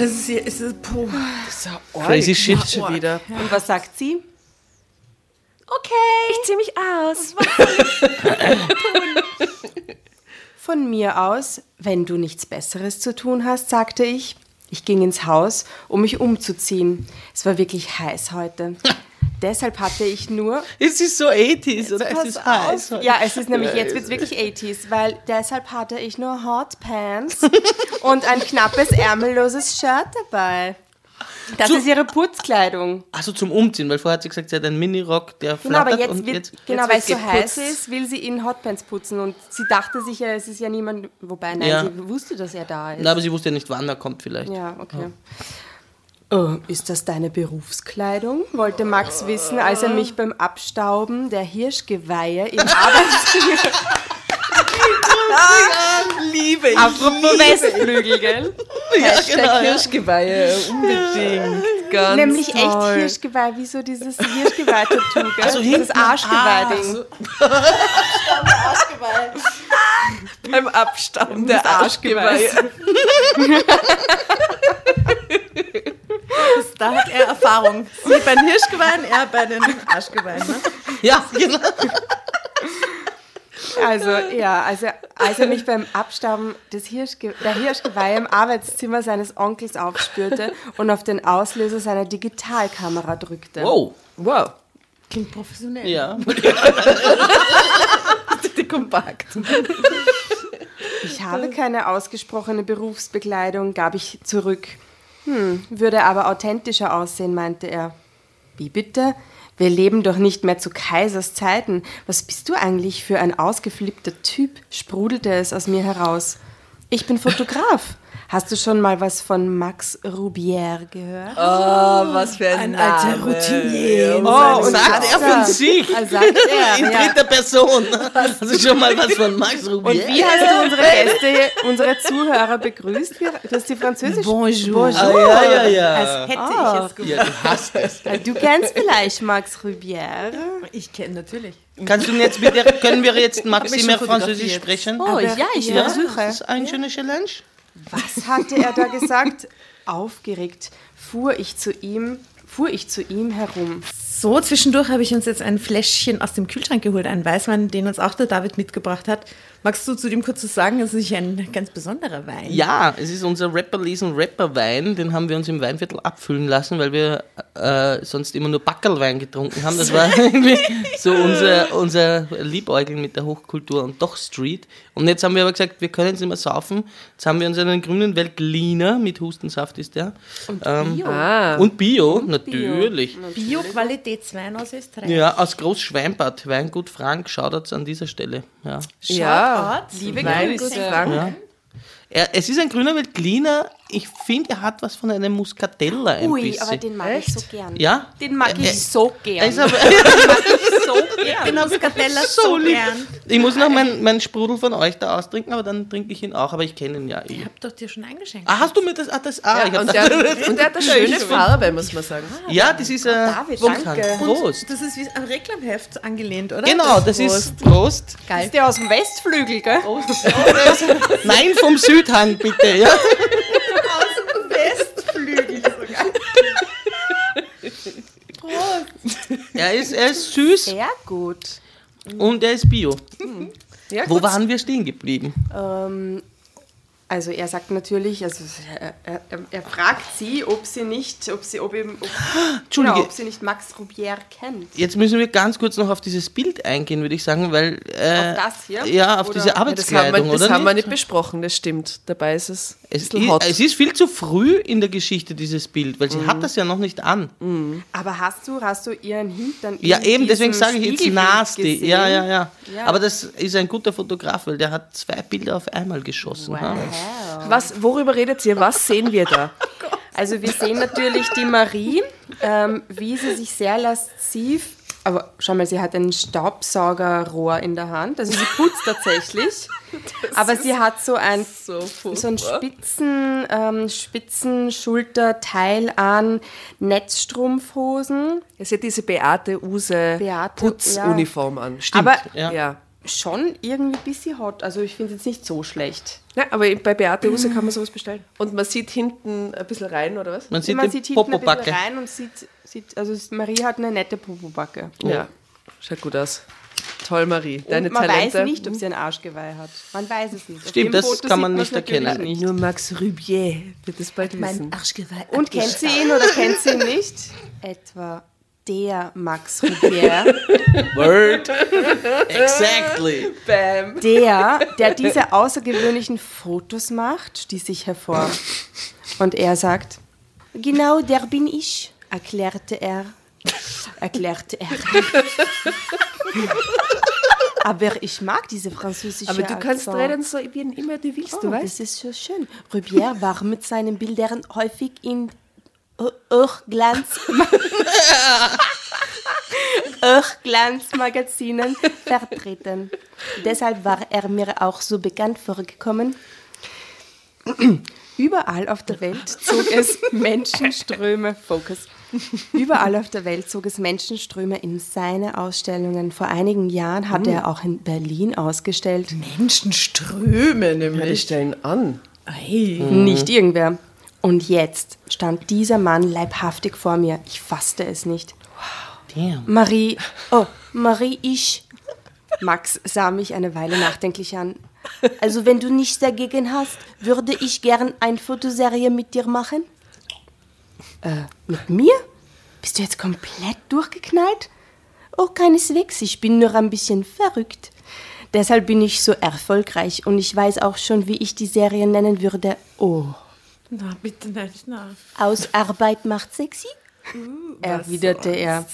Speaker 2: Das ist hier, ist, es- puh, das ist ja arg.
Speaker 5: Crazy shit.
Speaker 2: schon wieder.
Speaker 6: Und was sagt sie?
Speaker 2: Ich zieh mich aus.
Speaker 6: Von mir aus, wenn du nichts Besseres zu tun hast, sagte ich. Ich ging ins Haus, um mich umzuziehen. Es war wirklich heiß heute. Deshalb hatte ich nur.
Speaker 5: Es ist so 80s, oder? Es ist heiß.
Speaker 6: Ja, es ist nämlich, jetzt wird es wirklich 80s, weil deshalb hatte ich nur Hot Pants und ein knappes, ärmelloses Shirt dabei. Das
Speaker 5: Zu-
Speaker 6: ist ihre Putzkleidung.
Speaker 5: Also zum Umziehen, weil vorher hat sie gesagt, sie hat einen Minirock, der
Speaker 6: Genau, aber
Speaker 5: flattert
Speaker 6: jetzt
Speaker 5: und
Speaker 6: wird,
Speaker 5: jetzt...
Speaker 6: genau,
Speaker 2: jetzt
Speaker 6: weil es so heiß ist, will sie in Hotpants putzen und sie dachte sich ja, es ist ja niemand, wobei, nein,
Speaker 5: Ja.
Speaker 6: sie wusste, dass er da ist.
Speaker 5: Na, aber sie wusste ja nicht, wann er kommt vielleicht.
Speaker 6: Ja, okay. Oh, ist das deine Berufskleidung? wollte Max wissen, als er mich beim Abstauben der Hirschgeweihe im Arbeitszimmer.
Speaker 2: Liebe ich.
Speaker 6: Apropos Westflügel, gell?
Speaker 5: Ja, genau, ja.
Speaker 2: Hirschgeweihe, unbedingt. Ganz
Speaker 6: Nämlich echt
Speaker 2: toll.
Speaker 6: Hirschgeweih, wie so dieses Hirschgeweih-Tattoo, gell?
Speaker 5: Also
Speaker 6: dieses Arschgeweih-Ding.
Speaker 2: Beim Abstauen der Arschgeweih.
Speaker 4: Da hat er Erfahrung. Sie bei den Hirschgeweihen, er bei den Arschgeweihen. Ne?
Speaker 5: Ja, genau.
Speaker 6: Also, ja, also als er mich beim Abstauben des Hirschge der Hirschgeweih im Arbeitszimmer seines Onkels aufspürte und auf den Auslöser seiner Digitalkamera drückte.
Speaker 5: Wow.
Speaker 2: Wow.
Speaker 4: Klingt professionell.
Speaker 5: Ja.
Speaker 2: Die kompakt.
Speaker 6: Ich habe keine ausgesprochene Berufsbekleidung, gab ich zurück. Hm, würde aber authentischer aussehen, meinte er. Wie bitte? Wir leben doch nicht mehr zu Kaisers Zeiten. Was bist du eigentlich für ein ausgeflippter Typ? sprudelte es aus mir heraus. Ich bin Fotograf. Hast du schon mal was von Max Rubier gehört?
Speaker 2: Oh, was für ein,
Speaker 4: Ein alter
Speaker 2: Name.
Speaker 4: Routinier.
Speaker 5: Oh, und sagt er von sich.
Speaker 6: Ah, sagt er,
Speaker 5: In
Speaker 6: ja.
Speaker 5: dritter Person. Hast du schon mal was von Max Rubier?
Speaker 6: Und wie hast du unsere Gäste, unsere Zuhörer begrüßt? Du hast die Französisch.
Speaker 4: Bonjour.
Speaker 5: Ah, ja, ja, ja.
Speaker 4: Als hätte
Speaker 6: Ah.
Speaker 4: ich es gewusst.
Speaker 5: ja, du hast es.
Speaker 6: Du kennst vielleicht Max Rubier.
Speaker 4: Ich kenne natürlich.
Speaker 5: Kannst du jetzt bitte, können wir jetzt maximal
Speaker 4: schon
Speaker 5: Französisch sprechen?
Speaker 6: Oh
Speaker 4: Aber
Speaker 6: ja, ich
Speaker 4: ja,
Speaker 6: versuche.
Speaker 5: Das ist eine schöne Challenge.
Speaker 6: Was hatte er da gesagt? Aufgeregt fuhr ich zu ihm, fuhr ich zu ihm herum.
Speaker 4: So, zwischendurch habe ich uns jetzt ein Fläschchen aus dem Kühlschrank geholt, einen Weißwein, den uns auch der David mitgebracht hat. Magst du zu dem kurz was sagen? Es ist ein ganz besonderer Wein.
Speaker 5: Ja, es ist unser Rapper Lesen Rapper Wein. Den haben wir uns im Weinviertel abfüllen lassen, weil wir äh, sonst immer nur Backerlwein getrunken haben. Das war irgendwie so unser, unser Liebäugeln mit der Hochkultur und doch Street. Und jetzt haben wir aber gesagt, wir können es nicht mehr saufen. Jetzt haben wir uns einen grünen Weltliner mit Hustensaft ist der. Und
Speaker 6: Bio.
Speaker 2: Ah.
Speaker 5: Und Bio, natürlich.
Speaker 4: Bio-Qualitätswein aus Österreich.
Speaker 5: Ja, aus Großschweinbad, Weingut Frank, Shoutouts an dieser Stelle. Ja.
Speaker 2: Ja,
Speaker 6: Liebe
Speaker 2: Weingut
Speaker 6: Grüße.
Speaker 2: Frank.
Speaker 5: Ja. Es ist ein grüner Veltliner. Ich finde, er hat was von einem Muscatella ein
Speaker 6: Ui,
Speaker 5: bisschen.
Speaker 6: aber den mag ich so gern.
Speaker 5: ja?
Speaker 6: Den mag
Speaker 5: Äh,
Speaker 6: ich so gern.
Speaker 5: Er ist aber,
Speaker 6: so gern.
Speaker 4: Den Muscatella
Speaker 5: so
Speaker 4: so
Speaker 5: lieb.
Speaker 4: gern.
Speaker 5: Ich muss noch meinen mein Sprudel von euch da austrinken, aber dann trinke ich ihn auch. Aber ich kenne ihn ja eh.
Speaker 4: Ich hab doch dir schon eingeschenkt.
Speaker 5: Ah, hast du mir das? Ah, das ah, ich
Speaker 2: Ja, und, der, und der hat eine schöne Farbe, muss man sagen.
Speaker 5: ja, das ist äh,
Speaker 6: David,
Speaker 5: Prost. Prost.
Speaker 4: Das ist wie ein Reklamheft angelehnt, oder?
Speaker 5: Genau, das ist Prost.
Speaker 4: geil.
Speaker 6: Ist der aus dem Westflügel, gell?
Speaker 5: Nein, vom Südhang, bitte. Ja.
Speaker 4: Westflügel sogar.
Speaker 5: Er, ist, er ist süß
Speaker 6: Sehr gut.
Speaker 5: und er ist bio.
Speaker 2: Ja,
Speaker 5: Wo
Speaker 2: gut.
Speaker 5: waren wir stehen geblieben?
Speaker 6: Ähm, also er sagt natürlich, also er, er, er- er fragt sie, ob sie nicht, ob sie, ob eben, ob, genau, ob sie nicht Max Rubier kennt.
Speaker 5: Jetzt müssen wir ganz kurz noch auf dieses Bild eingehen, würde ich sagen, weil. Äh,
Speaker 6: Auf das hier?
Speaker 5: Ja, auf
Speaker 6: Oder-
Speaker 5: diese
Speaker 2: Ja, das haben,
Speaker 5: Arbeitskleidung,
Speaker 2: wir, das
Speaker 5: oder?
Speaker 2: haben wir
Speaker 5: nicht?
Speaker 2: besprochen, das stimmt. Dabei ist es,
Speaker 5: Es, ist, es ist viel zu früh in der Geschichte, dieses Bild, weil sie
Speaker 6: Mhm.
Speaker 5: hat das ja noch nicht an.
Speaker 6: Aber hast du, hast du ihren Hintern
Speaker 5: Ja, eben, deswegen sage ich jetzt nasty. Ja, ja, ja,
Speaker 6: Ja.
Speaker 5: Aber das ist ein guter Fotograf, weil der hat zwei Bilder auf einmal geschossen.
Speaker 6: Wow.
Speaker 5: ha?
Speaker 2: Was, worüber redet ihr? Was sehen wir da?
Speaker 6: Also wir sehen natürlich die Marie, ähm, wie sie sich sehr lasziv, aber schau mal, sie hat ein Staubsaugerrohr in der Hand, also sie putzt tatsächlich, aber sie hat so ein,
Speaker 2: So,
Speaker 6: so ein Spitzen, ähm, Spitzenschulterteil an, Netzstrumpfhosen,
Speaker 2: Es hat diese Beate Use
Speaker 6: Beate,
Speaker 2: Putzuniform an.
Speaker 5: Stimmt.
Speaker 6: Aber-
Speaker 5: ja.
Speaker 2: Ja.
Speaker 6: Schon irgendwie ein bisschen hot, also ich finde es jetzt nicht so schlecht.
Speaker 2: ja. Aber bei Beate Use kann man sowas bestellen. Und man sieht hinten ein bisschen rein, oder was?
Speaker 5: Man sieht
Speaker 6: Man sieht hinten ein bisschen
Speaker 5: Popobacke.
Speaker 6: rein und sieht, sieht also Marie hat eine nette Popobacke.
Speaker 2: Ja. Schaut gut aus. Toll, Marie. Deine
Speaker 6: und man
Speaker 2: Talente.
Speaker 6: weiß nicht, ob sie ein Arschgeweih hat. Man weiß es nicht.
Speaker 5: Stimmt, das
Speaker 6: Foto
Speaker 5: kann man nicht erkennen.
Speaker 6: Nicht.
Speaker 2: Nur Max Rubier wird es bald wissen.
Speaker 4: Arschgeweih.
Speaker 6: Und kennt sie ihn oder kennt sie ihn nicht? Etwa der Max Rubier.
Speaker 5: Word. exactly.
Speaker 2: Bam.
Speaker 6: Der, der diese außergewöhnlichen Fotos macht, stieß sich hervor. Und er sagt, genau der bin ich, erklärte er. Erklärte er. Aber ich mag diese französische
Speaker 2: Aber du kannst
Speaker 6: Akzent.
Speaker 2: reden so, wie immer du willst,
Speaker 6: Oh,
Speaker 2: du
Speaker 6: das
Speaker 2: weißt.
Speaker 6: ist so schön. Rubier war mit seinen Bildern häufig in Hochglanz Hochglanzmagazinen vertreten. Deshalb war er mir auch so bekannt vorgekommen. Überall auf der Welt zog es Menschenströme, Focus. Überall auf der Welt zog es Menschenströme in seine Ausstellungen. Vor einigen Jahren hat er auch in Berlin ausgestellt.
Speaker 4: Menschenströme
Speaker 2: Ja, die
Speaker 4: nämlich.
Speaker 2: stellen an.
Speaker 4: Hey.
Speaker 6: Nicht irgendwer. Und jetzt stand dieser Mann leibhaftig vor mir. Ich fasste es nicht.
Speaker 5: Damn.
Speaker 6: Marie, oh, Marie, ich. Max sah mich eine Weile nachdenklich an. Also, wenn du nichts dagegen hast, würde ich gern eine Fotoserie mit dir machen. Äh, mit mir? Bist du jetzt komplett durchgeknallt? Oh, keineswegs, ich bin nur ein bisschen verrückt. Deshalb bin ich so erfolgreich und ich weiß auch schon, wie ich die Serie nennen würde. Oh,
Speaker 4: Na, bitte nicht, na.
Speaker 6: aus Arbeit macht sexy? erwiderte er.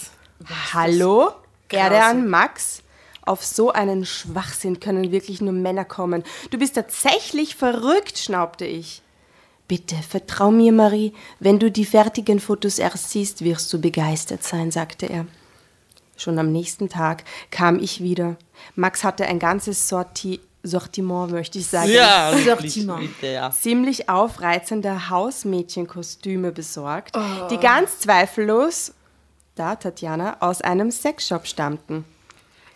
Speaker 6: Hallo? Erde an Max? Auf so einen Schwachsinn können wirklich nur Männer kommen. Du bist tatsächlich verrückt, schnaubte ich. Bitte, vertrau mir, Marie. Wenn du die fertigen Fotos erst siehst, wirst du begeistert sein, sagte er. Schon am nächsten Tag kam ich wieder. Max hatte ein ganzes Sorti Sortiment, möchte ich sagen
Speaker 5: Ja,
Speaker 4: Sortiment.
Speaker 5: bitte, ja.
Speaker 6: ziemlich aufreizende Hausmädchenkostüme besorgt, die ganz zweifellos, da Tatjana, aus einem Sexshop stammten.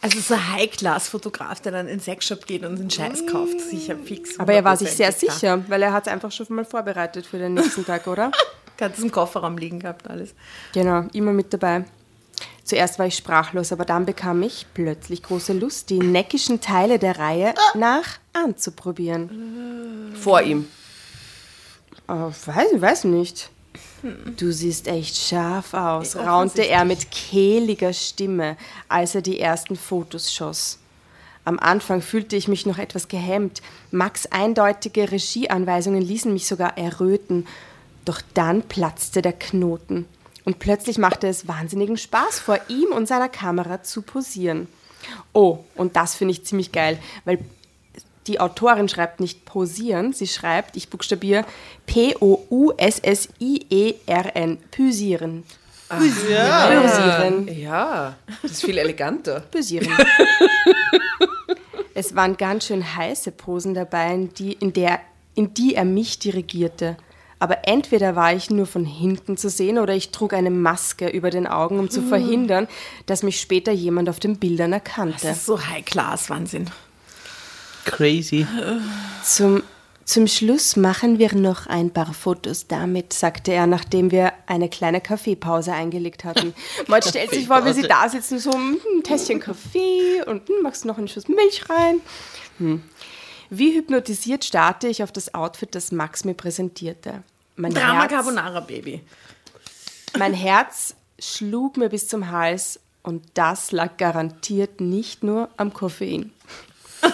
Speaker 4: Also so ein High-Class-Fotograf, der dann in den Sexshop geht und den Scheiß kauft. Sicher fix.
Speaker 6: Aber er war sich sehr
Speaker 4: 100%, klar.
Speaker 6: sicher, weil er hat es einfach schon mal vorbereitet für den nächsten Tag, oder?
Speaker 4: Hat es im Kofferraum liegen gehabt, alles.
Speaker 6: Genau, immer mit dabei. Zuerst war ich sprachlos, aber dann bekam ich plötzlich große Lust, die neckischen Teile der Reihe nach anzuprobieren.
Speaker 2: Vor ihm.
Speaker 6: Oh, weiß, weiß nicht. Du siehst echt scharf aus, raunte er mit kehliger Stimme, als er die ersten Fotos schoss. Am Anfang fühlte ich mich noch etwas gehemmt. Max' eindeutige Regieanweisungen ließen mich sogar erröten. Doch dann platzte der Knoten. Und plötzlich machte es wahnsinnigen Spaß, vor ihm und seiner Kamera zu posieren. Oh, und das finde ich ziemlich geil, weil die Autorin schreibt nicht posieren, sie schreibt, ich buchstabiere P-O-U-S-S-I-E-R-N, pysieren. Pysieren.
Speaker 2: Ja, das ist viel eleganter.
Speaker 6: Pysieren. es waren ganz schön heiße Posen dabei, in die, in, der, in die er mich dirigierte. Aber entweder war ich nur von hinten zu sehen oder ich trug eine Maske über den Augen, um zu verhindern, dass mich später jemand auf den Bildern erkannte.
Speaker 4: Das ist so High-Class-Wahnsinn.
Speaker 5: Crazy.
Speaker 6: Zum, zum Schluss machen wir noch ein paar Fotos damit, sagte er, nachdem wir eine kleine Kaffeepause eingelegt hatten. Man stellt sich vor, wie sie da sitzen, so hm, ein Tässchen Kaffee und hm, machst noch einen Schuss Milch rein. Hm. Wie hypnotisiert starrte ich auf das Outfit, das Max mir präsentierte. Mein
Speaker 4: Drama
Speaker 6: Herz,
Speaker 4: Carbonara, Baby.
Speaker 6: mein Herz schlug mir bis zum Hals und das lag garantiert nicht nur am Koffein.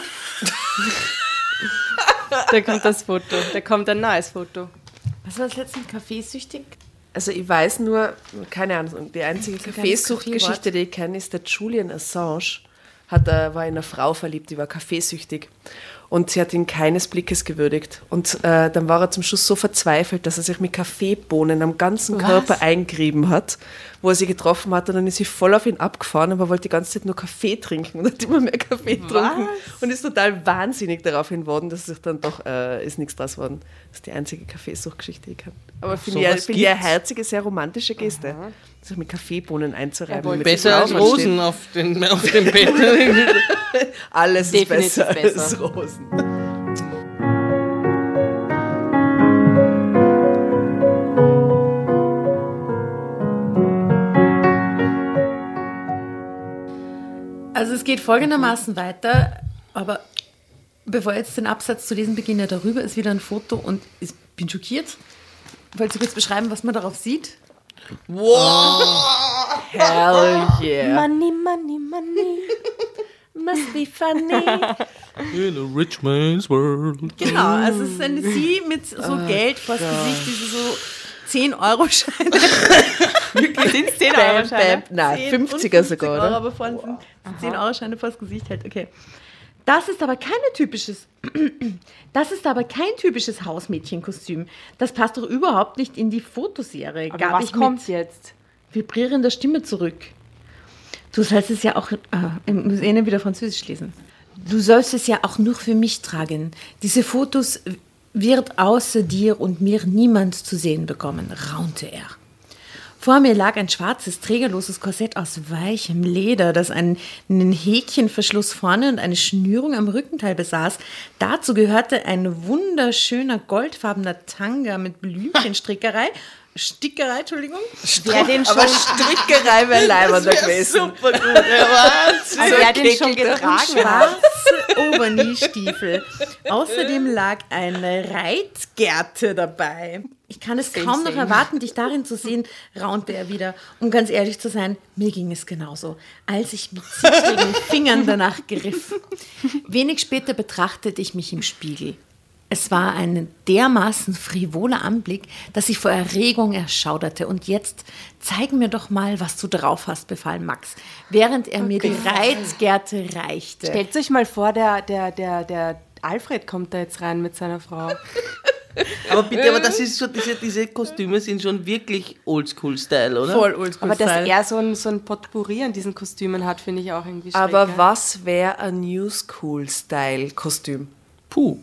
Speaker 6: da kommt das Foto, da kommt ein neues Foto.
Speaker 4: Was war das letzte mit Kaffeesüchtig?
Speaker 2: Also ich weiß nur, keine Ahnung, die einzige Kaffeesuchtgeschichte, die ich kenne, ist der Julian Assange. Hat, äh, war in eine Frau verliebt, die war kaffeesüchtig. Und sie hat ihn keines Blickes gewürdigt. Und äh, dann war er zum Schluss so verzweifelt, dass er sich mit Kaffeebohnen am ganzen Körper eingerieben hat, wo er sie getroffen hat. Und dann ist sie voll auf ihn abgefahren, aber wollte die ganze Zeit nur Kaffee trinken und hat immer mehr Kaffee getrunken. Und ist total wahnsinnig daraufhin worden, dass sich dann doch äh, ist nichts draus worden. Das ist die einzige Kaffeesuchtgeschichte, die ich kann. Aber finde ich, find ich eine herzige, sehr romantische Geste. Sich mit Kaffeebohnen einzureiben.
Speaker 6: wollte
Speaker 2: mit
Speaker 5: Besser als Rosen auf, den, auf dem Bett.
Speaker 2: Alles ist besser,
Speaker 6: besser.
Speaker 2: als Rosen.
Speaker 4: Also es geht folgendermaßen weiter, aber bevor ich jetzt den Absatz zu lesen beginne, darüber ist wieder ein Foto und ich bin schockiert. Wollt ihr kurz beschreiben, was man darauf sieht?
Speaker 2: Hell yeah.
Speaker 6: Money, money, money.
Speaker 2: Must be funny.
Speaker 5: In a rich man's world.
Speaker 4: Genau, also es ist eine Sie mit so Geld vors Gesicht, diese so 10-Euro-Scheine.
Speaker 6: Sind es 10
Speaker 2: Bam, bam. Nein,
Speaker 4: 10 und
Speaker 2: 50er sogar,
Speaker 4: Euro,
Speaker 2: oder?
Speaker 4: aber vorne sind 10-Euro-Scheine vors Gesicht hält. Okay. Das ist aber kein typisches, das ist aber kein typisches Hausmädchenkostüm. Das passt doch überhaupt nicht in die Fotoserie.
Speaker 6: Aber
Speaker 4: Gab
Speaker 6: was kommt jetzt?
Speaker 4: vibrierender Stimme zurück. Du sollst es ja auch, ah, ich muss eh wieder Französisch lesen. Du sollst es ja auch nur für mich tragen. Diese Fotos Wird außer dir und mir niemand zu sehen bekommen, raunte er. Vor mir lag ein schwarzes, trägerloses Korsett aus weichem Leder, das einen, Häkchenverschluss vorne und eine Schnürung am Rückenteil besaß. Dazu gehörte ein wunderschöner goldfarbener Tanga mit Blümchenstrickerei. Stickerei, Entschuldigung.
Speaker 6: Wer den schon,
Speaker 2: Aber Strickerei wäre leibender gewesen.
Speaker 5: Super gut, ja,
Speaker 6: also wer den schon getragen hat.
Speaker 4: schwarze Oberkniestiefel. Außerdem lag eine Reitgerte dabei. Ich kann es kaum noch erwarten, dich darin zu sehen, raunte er wieder. Um ganz ehrlich zu sein, mir ging es genauso, als ich mit zittrigen Fingern danach griff. Wenig später betrachtete ich mich im Spiegel. Es war ein dermaßen frivoler Anblick, dass ich vor Erregung erschauderte. Und jetzt zeig mir doch mal, was du drauf hast, befahl Max, während er mir die Reitgerte reichte.
Speaker 6: Stellt euch mal vor, der, der, der, der Alfred kommt da jetzt rein mit seiner Frau.
Speaker 5: Aber bitte, aber das ist so, diese, diese Kostüme sind schon wirklich Oldschool-Style, oder?
Speaker 4: Voll oldschool
Speaker 6: Aber dass er so ein, so ein Potpourri an diesen Kostümen hat, finde ich auch irgendwie schräg.
Speaker 2: Aber was wäre ein New School-Style-Kostüm?
Speaker 5: Puh,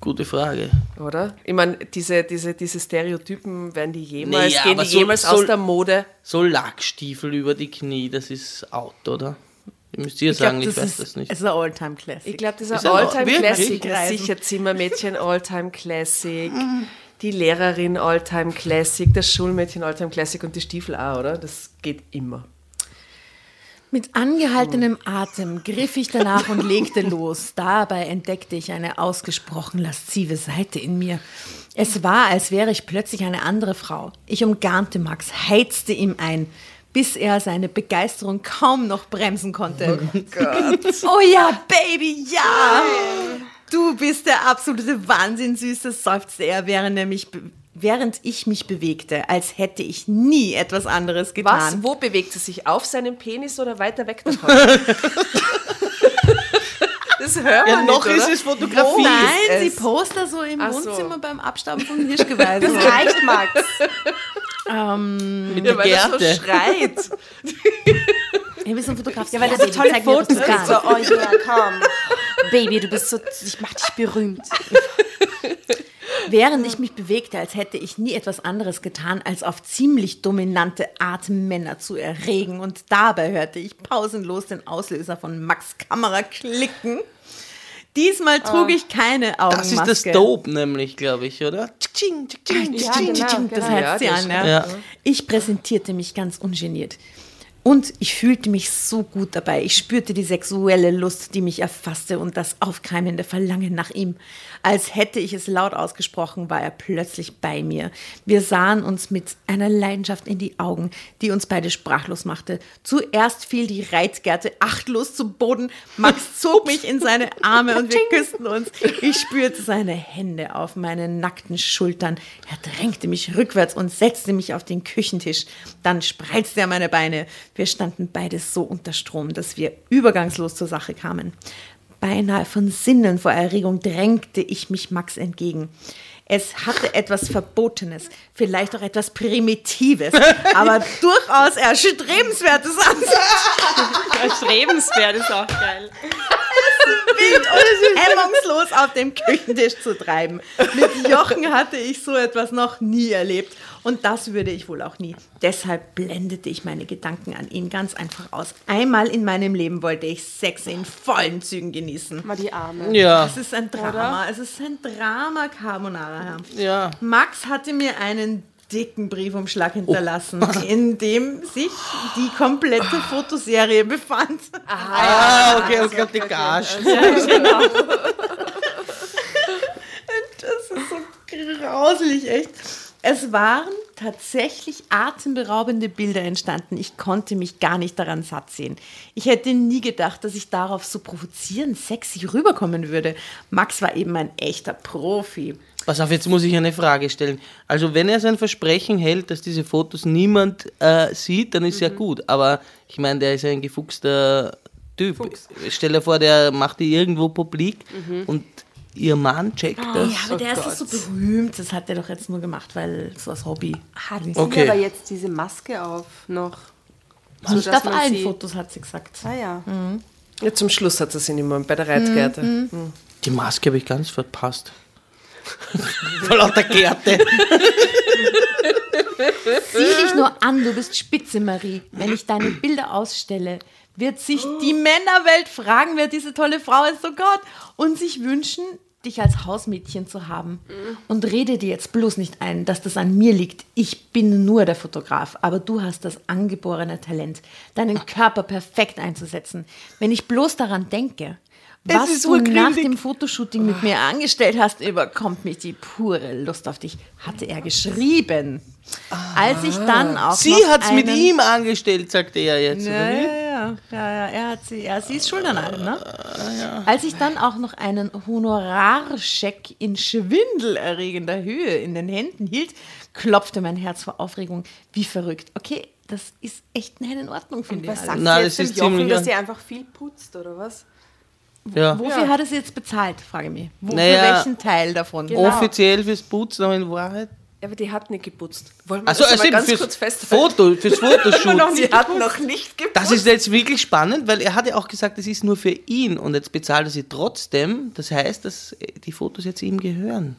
Speaker 5: gute Frage.
Speaker 2: Oder? Ich meine, diese, diese, diese Stereotypen, werden die jemals,
Speaker 5: Naja,
Speaker 2: gehen die
Speaker 5: so-
Speaker 2: jemals
Speaker 5: so-
Speaker 2: aus der Mode?
Speaker 5: So Lackstiefel über die Knie, das ist out, oder? Ihr müsst ihr
Speaker 4: Ich glaub,
Speaker 5: sagen, ich
Speaker 4: das
Speaker 5: weiß
Speaker 4: ist,
Speaker 5: das nicht.
Speaker 4: Es ist ein Alltime-Classic.
Speaker 2: Ich glaube, das ist ein Alltime? Classic. Sicher Zimmermädchen Alltime Classic. Die Lehrerin Alltime Classic, das Schulmädchen Alltime Classic und die Stiefel auch, oder? Das geht immer.
Speaker 4: Mit angehaltenem Atem griff ich danach und legte los. Dabei entdeckte ich eine ausgesprochen laszive Seite in mir. Es war, als wäre ich plötzlich eine andere Frau. Ich umgarnte Max, heizte ihm ein, bis er seine Begeisterung kaum noch bremsen konnte. Oh, ja, Baby, ja! Du bist der absolute Wahnsinn, Süße, seufzte er, während er mich während ich mich bewegte, als hätte ich nie etwas anderes getan.
Speaker 2: Was? Wo bewegt sie sich? Auf seinem Penis oder weiter weg davon? das hört man
Speaker 5: Ja, noch
Speaker 2: nicht,
Speaker 5: ist
Speaker 2: oder?
Speaker 5: es Fotografie.
Speaker 4: Nein, sie
Speaker 2: es.
Speaker 4: poster so im
Speaker 2: Ach so.
Speaker 4: Wohnzimmer beim Abstauben vom Hirschgeweih.
Speaker 6: Das reicht, Max.
Speaker 5: Mit
Speaker 2: Ja,
Speaker 5: der
Speaker 2: weil er so
Speaker 5: Gerte.
Speaker 2: schreit.
Speaker 4: Ja, wir sind Fotograf.
Speaker 6: Ja, weil das so tolle Fotos kriegt. So, oh ja, komm. Baby, du bist so, ich mach dich berühmt.
Speaker 4: Während ich mich bewegte, als hätte ich nie etwas anderes getan, als auf ziemlich dominante Art Männer zu erregen. Und dabei hörte ich pausenlos den Auslöser von Max Kamera klicken. Diesmal trug ich keine Augenmaske.
Speaker 5: Das ist das Dope nämlich, glaube ich, oder?
Speaker 6: Ja, genau,
Speaker 5: tsching.
Speaker 4: Das
Speaker 6: genau.
Speaker 4: heißt
Speaker 2: Ja,
Speaker 4: an, ja.
Speaker 5: Ja.
Speaker 4: Ich präsentierte mich ganz ungeniert. Und ich fühlte mich so gut dabei. Ich spürte die sexuelle Lust, die mich erfasste und das aufkeimende Verlangen nach ihm. Als hätte ich es laut ausgesprochen, war er plötzlich bei mir. Wir sahen uns mit einer Leidenschaft in die Augen, die uns beide sprachlos machte. Zuerst fiel die Reitgerte achtlos zu Boden. Max zog mich in seine Arme und wir küssten uns. Ich spürte seine Hände auf meinen nackten Schultern. Er drängte mich rückwärts und setzte mich auf den Küchentisch. Dann spreizte er meine Beine. Wir standen beide so unter Strom, dass wir übergangslos zur Sache kamen. Beinahe von Sinnen vor Erregung drängte ich mich Max entgegen. Es hatte etwas Verbotenes, vielleicht auch etwas Primitives, aber durchaus Erstrebenswertes an sich.
Speaker 6: Strebenswert ist auch geil.
Speaker 4: Wild und hemmungslos auf dem Küchentisch zu treiben. Mit Jochen hatte ich so etwas noch nie erlebt. Und das würde ich wohl auch nie. Deshalb blendete ich meine Gedanken an ihn ganz einfach aus. Einmal in meinem Leben wollte ich Sex in vollen Zügen genießen.
Speaker 6: Mal die Arme.
Speaker 5: Ja,
Speaker 4: Es ist ein Drama. Es ist ein Drama Carbonara.
Speaker 5: ja.
Speaker 4: Max hatte mir einen dicken Briefumschlag hinterlassen, in dem sich die komplette Fotoserie befand.
Speaker 5: Ah, okay, und gerade die Gage.
Speaker 4: Das ist so grauselig, echt. Es waren tatsächlich atemberaubende Bilder entstanden. Ich konnte mich gar nicht daran satt sehen. Ich hätte nie gedacht, dass ich darauf so provozierend sexy rüberkommen würde. Max war eben ein echter Profi.
Speaker 5: Pass auf, jetzt muss ich eine Frage stellen. Also, wenn er sein Versprechen hält, dass diese Fotos niemand äh, sieht, dann ist ja gut. Aber ich meine, der ist ein gefuchster Typ. Stell dir vor, der macht die irgendwo publik und ihr Mann checkt das.
Speaker 4: Ja, aber der ist doch so berühmt. Das hat er doch jetzt nur gemacht, weil so als Hobby.
Speaker 6: Hat sie
Speaker 5: Okay.
Speaker 6: aber jetzt diese Maske auf noch?
Speaker 4: Nicht
Speaker 6: dass
Speaker 4: auf allen. Fotos, hat sie gesagt.
Speaker 6: Ah ja.
Speaker 2: Ja, zum Schluss hat sie sie nicht mehr bei der Reitgerte.
Speaker 4: Mhm.
Speaker 5: Die Maske habe ich ganz verpasst. Vor lauter Gärte.
Speaker 4: Sieh dich nur an, du bist Spitze, Marie. Wenn ich deine Bilder ausstelle, wird sich die Männerwelt fragen, wer diese tolle Frau ist, oh Gott, und sich wünschen, dich als Hausmädchen zu haben. Und rede dir jetzt bloß nicht ein, dass das an mir liegt. Ich bin nur der Fotograf, aber du hast das angeborene Talent, deinen Körper perfekt einzusetzen. Wenn ich bloß daran denke, was du nach dem Fotoshooting mit mir angestellt hast, überkommt mich die pure Lust auf dich, hatte er geschrieben. Als ich dann auch
Speaker 5: Sie hat's mit
Speaker 4: einen-
Speaker 5: ihm angestellt, sagte er jetzt. oder wie?
Speaker 4: Ja, ja, ja, ja, er hat sie, ja, sie ist schuld an allem, ne? Als ich dann auch noch einen Honorarscheck in schwindelerregender Höhe in den Händen hielt, klopfte mein Herz vor Aufregung wie verrückt. Okay, das ist echt nicht in Ordnung, finde ich.
Speaker 6: Was sagt
Speaker 5: das
Speaker 6: jetzt dem
Speaker 5: ist
Speaker 6: Jochen, dass sie einfach viel putzt, oder was?
Speaker 5: Ja.
Speaker 4: Wofür hat er sie jetzt bezahlt, frage ich mich. Wo,
Speaker 5: Naja,
Speaker 4: für welchen Teil davon?
Speaker 6: Genau.
Speaker 5: Offiziell fürs Putzen, aber in Wahrheit.
Speaker 6: Ja, aber die hat nicht geputzt. Wollen wir
Speaker 5: Also,
Speaker 6: das
Speaker 5: also
Speaker 6: mal ganz
Speaker 5: fürs
Speaker 6: kurz festhalten?
Speaker 5: Foto, fürs Fotoshoot.
Speaker 6: Sie hat noch nicht geputzt.
Speaker 5: Das ist jetzt wirklich spannend, weil er hat ja auch gesagt, es ist nur für ihn und jetzt bezahlt er sie trotzdem. Das heißt, dass die Fotos jetzt ihm gehören.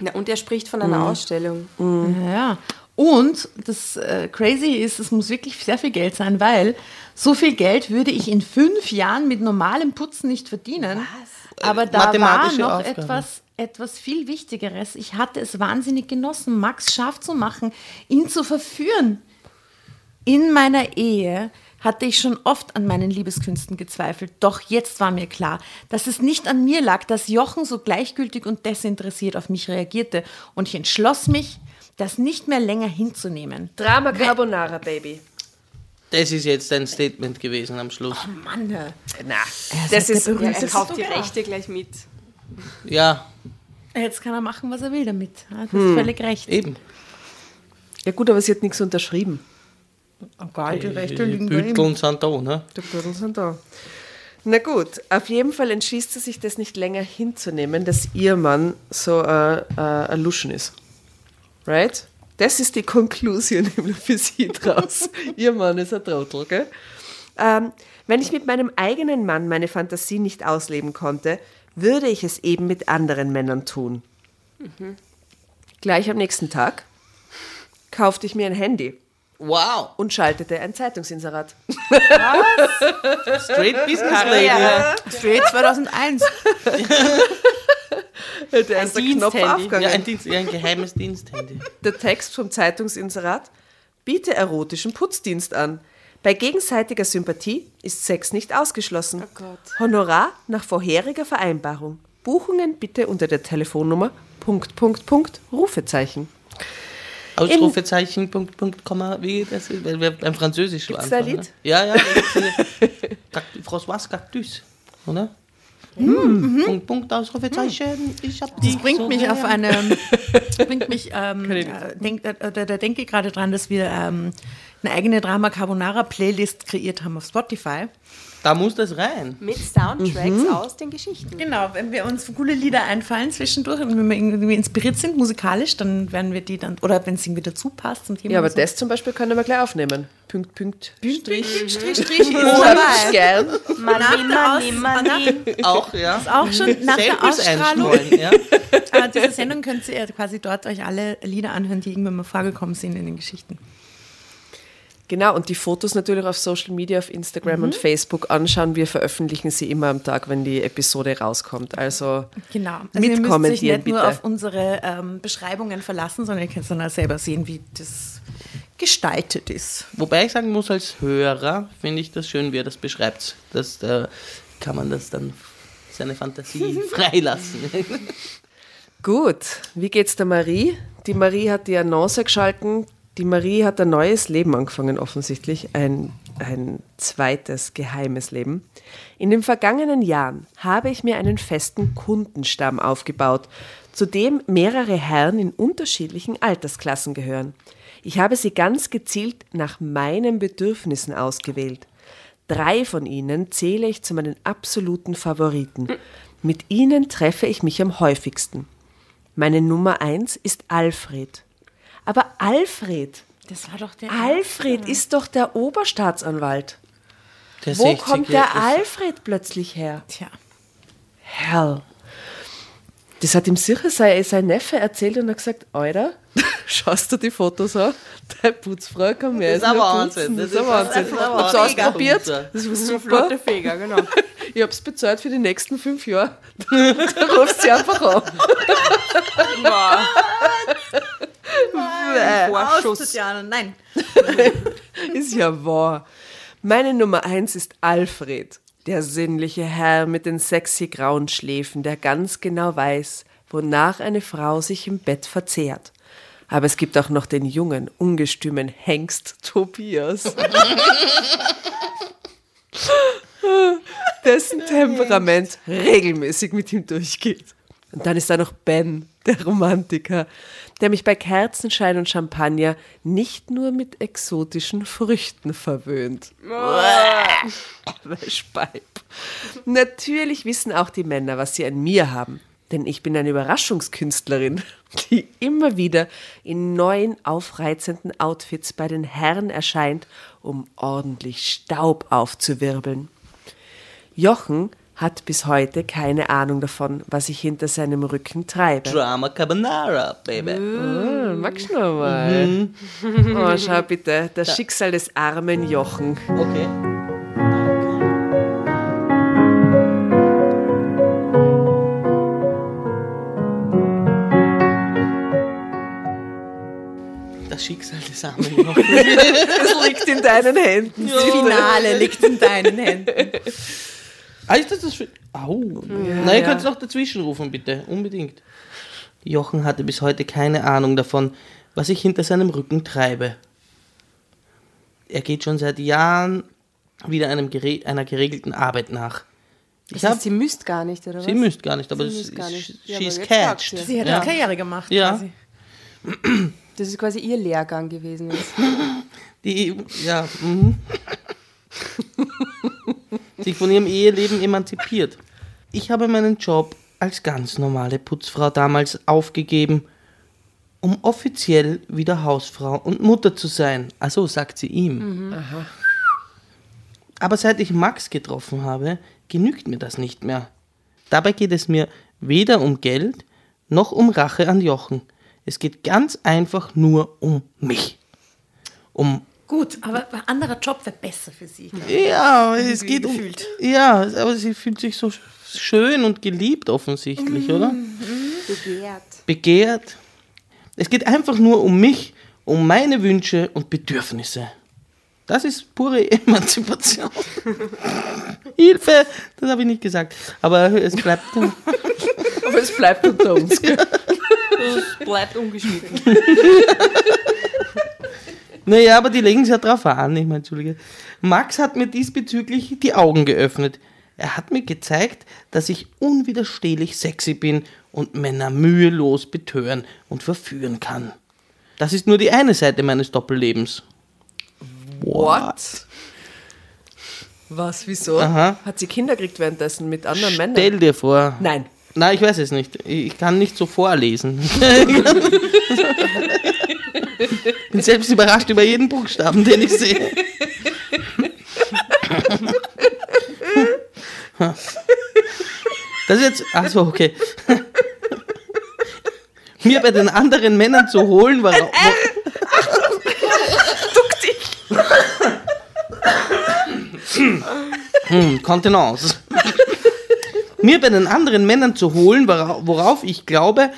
Speaker 6: Na, und er spricht von einer Ausstellung.
Speaker 4: Ja. Und das äh, Crazy ist, es muss wirklich sehr viel Geld sein, weil so viel Geld würde ich in fünf Jahren mit normalem Putzen nicht verdienen. Aber da war noch
Speaker 5: Aufgabe.
Speaker 4: etwas, etwas viel Wichtigeres. Ich hatte es wahnsinnig genossen, Max scharf zu machen, ihn zu verführen. In meiner Ehe hatte ich schon oft an meinen Liebeskünsten gezweifelt, doch jetzt war mir klar, dass es nicht an mir lag, dass Jochen so gleichgültig und desinteressiert auf mich reagierte und ich entschloss mich, das nicht mehr länger hinzunehmen.
Speaker 2: Drama Carbonara, Baby.
Speaker 5: Das ist jetzt ein Statement gewesen am Schluss.
Speaker 4: Mann,
Speaker 2: Na,
Speaker 4: das ist
Speaker 6: Ja, er kauft die. Rechte gleich mit.
Speaker 5: Ja,
Speaker 4: jetzt kann er machen, was er will damit. Das
Speaker 5: Hm.
Speaker 4: ist völlig recht.
Speaker 5: eben.
Speaker 2: ja gut, aber sie hat nichts unterschrieben.
Speaker 4: Egal, die Rechte
Speaker 5: Die
Speaker 4: liegen ihm.
Speaker 5: Bütteln sind da, ne?
Speaker 2: Die Bürden sind da. Na gut, auf jeden Fall entschließt sie sich, das nicht länger hinzunehmen, dass ihr Mann so äh, äh, ein Luschen ist. Right? Das ist die Konklusion für sie draus. ihr Mann ist ein Trottel, gell? Ähm, wenn ich mit meinem eigenen Mann meine Fantasie nicht ausleben konnte, würde ich es eben mit anderen Männern tun. Gleich am nächsten Tag kaufte ich mir ein Handy
Speaker 5: Wow.
Speaker 2: und schaltete ein Zeitungsinserat.
Speaker 5: Straight Business Lady.
Speaker 4: Straight 2001.
Speaker 2: Der ist der Knopf aufgegangen.
Speaker 5: Ja, ein, Dienst, ja, ein geheimes Diensthandy.
Speaker 2: Der Text vom Zeitungsinserat biete erotischen Putzdienst an. Bei gegenseitiger Sympathie ist Sex nicht ausgeschlossen. Honorar nach vorheriger Vereinbarung. Buchungen bitte unter der Telefonnummer Punkt, Punkt, Punkt, Rufezeichen.
Speaker 5: Ausrufezeichen, Punkt, Punkt, Komma, wie das ist, beim Französisch
Speaker 2: Gibt's
Speaker 5: anfangen,
Speaker 2: da ein Lied?
Speaker 5: Ne? Ja, ja. Cactus- François Cactus, oder? Punkt, Punkt, Ausrufezeichen, ich hab
Speaker 4: Das bringt mich auf eine, bringt mich, ähm, äh, denk, äh, da, da denke ich gerade dran, dass wir ähm, eine eigene Drama Carbonara Playlist kreiert haben auf Spotify.
Speaker 5: Da muss das rein.
Speaker 6: Mit Soundtracks aus den Geschichten.
Speaker 4: Genau, wenn wir uns coole Lieder einfallen zwischendurch und wenn wir irgendwie inspiriert sind musikalisch, dann werden wir die dann, oder wenn es irgendwie dazu passt zum Thema.
Speaker 2: Ja, aber
Speaker 4: so.
Speaker 2: das zum Beispiel können wir gleich aufnehmen. Punkt, Punkt.
Speaker 4: Strich, Strich, Strich ist
Speaker 2: Oder
Speaker 4: dabei.
Speaker 2: gern.
Speaker 6: Money,
Speaker 4: der
Speaker 6: money.
Speaker 5: Auch, ja.
Speaker 4: Auch schon nach der
Speaker 5: Samples
Speaker 4: Ausstrahlung
Speaker 5: ja.
Speaker 4: äh, dieser Sendung könnt ihr quasi dort euch alle Lieder anhören, die irgendwann mal vorgekommen sind in den Geschichten.
Speaker 2: Genau, und die Fotos natürlich auf Social Media, auf Instagram und Facebook anschauen. Wir veröffentlichen sie immer am Tag, wenn die Episode rauskommt. Also
Speaker 4: Genau. Also ihr müsst
Speaker 2: mitkommentieren,
Speaker 4: nicht nur
Speaker 2: bitte.
Speaker 4: auf unsere ähm, Beschreibungen verlassen, sondern ihr könnt dann auch selber sehen, wie das gestaltet ist.
Speaker 5: Wobei ich sagen muss, als Hörer finde ich das schön, wie er das beschreibt. Das äh, kann man das dann seine Fantasie freilassen.
Speaker 2: Gut, wie geht's der Marie? Die Marie hat die Annonce geschalten. Die Marie hat ein neues Leben angefangen, offensichtlich. Ein, ein zweites geheimes Leben. In den vergangenen Jahren habe ich mir einen festen Kundenstamm aufgebaut, zu dem mehrere Herren in unterschiedlichen Altersklassen gehören. Ich habe sie ganz gezielt nach meinen Bedürfnissen ausgewählt. Drei von ihnen zähle ich zu meinen absoluten Favoriten. Mit ihnen treffe ich mich am häufigsten. Meine Nummer eins ist Alfred. Aber Alfred,
Speaker 4: Das war doch der.
Speaker 2: Alfred ist doch der Oberstaatsanwalt.
Speaker 5: Der
Speaker 2: Wo
Speaker 5: 60er
Speaker 2: kommt der
Speaker 5: ist-
Speaker 2: Alfred plötzlich her?
Speaker 4: Tja.
Speaker 2: Hell. Das hat ihm sicher sein, sein Neffe erzählt und hat gesagt, Alter, schaust du die Fotos an? Deine Putzfrau kann mehr
Speaker 5: Das ist
Speaker 2: als
Speaker 5: ein
Speaker 2: nur
Speaker 5: Wahnsinn.
Speaker 2: putzen.
Speaker 5: Das
Speaker 2: Das ist ein Wahnsinn.
Speaker 5: ist ein
Speaker 2: Hab's ausprobiert. Das war
Speaker 6: So
Speaker 2: super.
Speaker 6: flotte Feger, genau.
Speaker 2: Ich hab's bezahlt für die nächsten fünf Jahre. Da rufst sie einfach an.
Speaker 4: Vorschuss. Tatjana, nein.
Speaker 2: Ist ja wahr. Meine Nummer eins ist Alfred, der sinnliche Herr mit den sexy grauen Schläfen, der ganz genau weiß, wonach eine Frau sich im Bett verzehrt. Aber es gibt auch noch den jungen, ungestümen Hengst Tobias. dessen Temperament regelmäßig mit ihm durchgeht. Und dann ist da noch Ben, der Romantiker, der mich bei Kerzenschein und Champagner nicht nur mit exotischen Früchten verwöhnt. Natürlich wissen auch die Männer, was sie an mir haben. Denn ich bin eine Überraschungskünstlerin, die immer wieder in neuen, aufreizenden Outfits bei den Herren erscheint, um ordentlich Staub aufzuwirbeln. Jochen hat bis heute keine Ahnung davon, was ich hinter seinem Rücken treibe.
Speaker 5: Drama Carbonara, Baby.
Speaker 2: Ah, magst du noch mal? Oh, schau bitte, das Schicksal des armen Jochen.
Speaker 5: Okay. Das Schicksal des armen Jochen.
Speaker 2: Das liegt in deinen Händen.
Speaker 4: Das Finale liegt in deinen Händen.
Speaker 5: Ah, ist das das? Fi- Au. Na, ihr könnt es noch dazwischen rufen, bitte. Unbedingt. Jochen hatte bis heute keine Ahnung davon, was ich hinter seinem Rücken treibe. Er geht schon seit Jahren wieder einem gere einer geregelten Arbeit nach. Ich
Speaker 6: Das
Speaker 5: hab,
Speaker 6: heißt, sie müsst gar nicht, oder was?
Speaker 5: sie müsst gar nicht, aber
Speaker 6: Sie müsst gar
Speaker 5: ist-
Speaker 6: nicht. Ja, jetzt
Speaker 5: catched.
Speaker 6: ja.
Speaker 4: Sie hat
Speaker 5: Ja.
Speaker 4: eine Karriere gemacht.
Speaker 5: Ja.
Speaker 4: Quasi.
Speaker 6: Das ist quasi ihr Lehrgang gewesen jetzt.
Speaker 5: Die, ja, mhm. sich von ihrem Eheleben emanzipiert. Ich habe meinen Job als ganz normale Putzfrau damals aufgegeben, um offiziell wieder Hausfrau und Mutter zu sein. Also sagt sie ihm. Aber seit ich Max getroffen habe, genügt mir das nicht mehr. Dabei geht es mir weder um Geld noch um Rache an Jochen. Es geht ganz einfach nur um mich. Um
Speaker 4: Gut, aber ein anderer Job wäre besser für sie.
Speaker 5: ja, es geht um. Ja, aber sie fühlt sich so schön und geliebt offensichtlich, oder?
Speaker 6: Begehrt.
Speaker 5: Begehrt. Es geht einfach nur um mich, um meine Wünsche und Bedürfnisse. Das ist pure Emanzipation. Hilfe, das habe ich nicht gesagt. Aber es bleibt.
Speaker 2: Aber es bleibt unter uns. gell?
Speaker 4: Bleibt ungeschnitten.
Speaker 5: Naja, aber die legen es ja drauf an. Ich meine, Entschuldige. Max hat mir diesbezüglich die Augen geöffnet. Er hat mir gezeigt, dass ich unwiderstehlich sexy bin und Männer mühelos betören und verführen kann. Das ist nur die eine Seite meines Doppellebens.
Speaker 2: What? Was, wieso?
Speaker 5: Aha.
Speaker 2: Hat sie Kinder gekriegt währenddessen mit anderen
Speaker 5: Stell
Speaker 2: Männern?
Speaker 5: dir vor.
Speaker 2: Nein.
Speaker 5: Nein, ich weiß es nicht. Ich kann nicht so vorlesen. bin selbst überrascht über jeden Buchstaben, den ich sehe. Das ist jetzt. Achso, okay. Mir bei den anderen Männern zu holen, war. Hm, Kontenance. Mir bei den anderen Männern zu holen, wora- worauf ich glaube,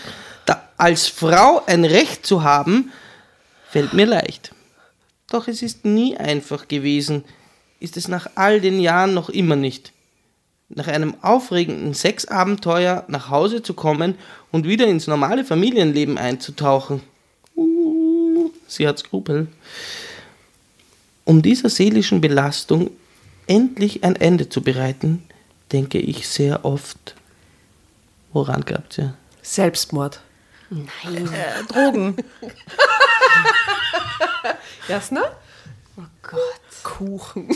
Speaker 5: als Frau ein Recht zu haben, fällt mir leicht. Doch es ist nie einfach gewesen, ist es nach all den Jahren noch immer nicht. Nach einem aufregenden Sexabenteuer nach Hause zu kommen und wieder ins normale Familienleben einzutauchen. Uh, sie hat Skrupel. Um dieser seelischen Belastung endlich ein Ende zu bereiten, denke ich sehr oft. Woran glaubt ihr?
Speaker 2: Selbstmord.
Speaker 4: Drogen.
Speaker 2: Jasna?
Speaker 6: Oh Gott.
Speaker 2: Kuchen.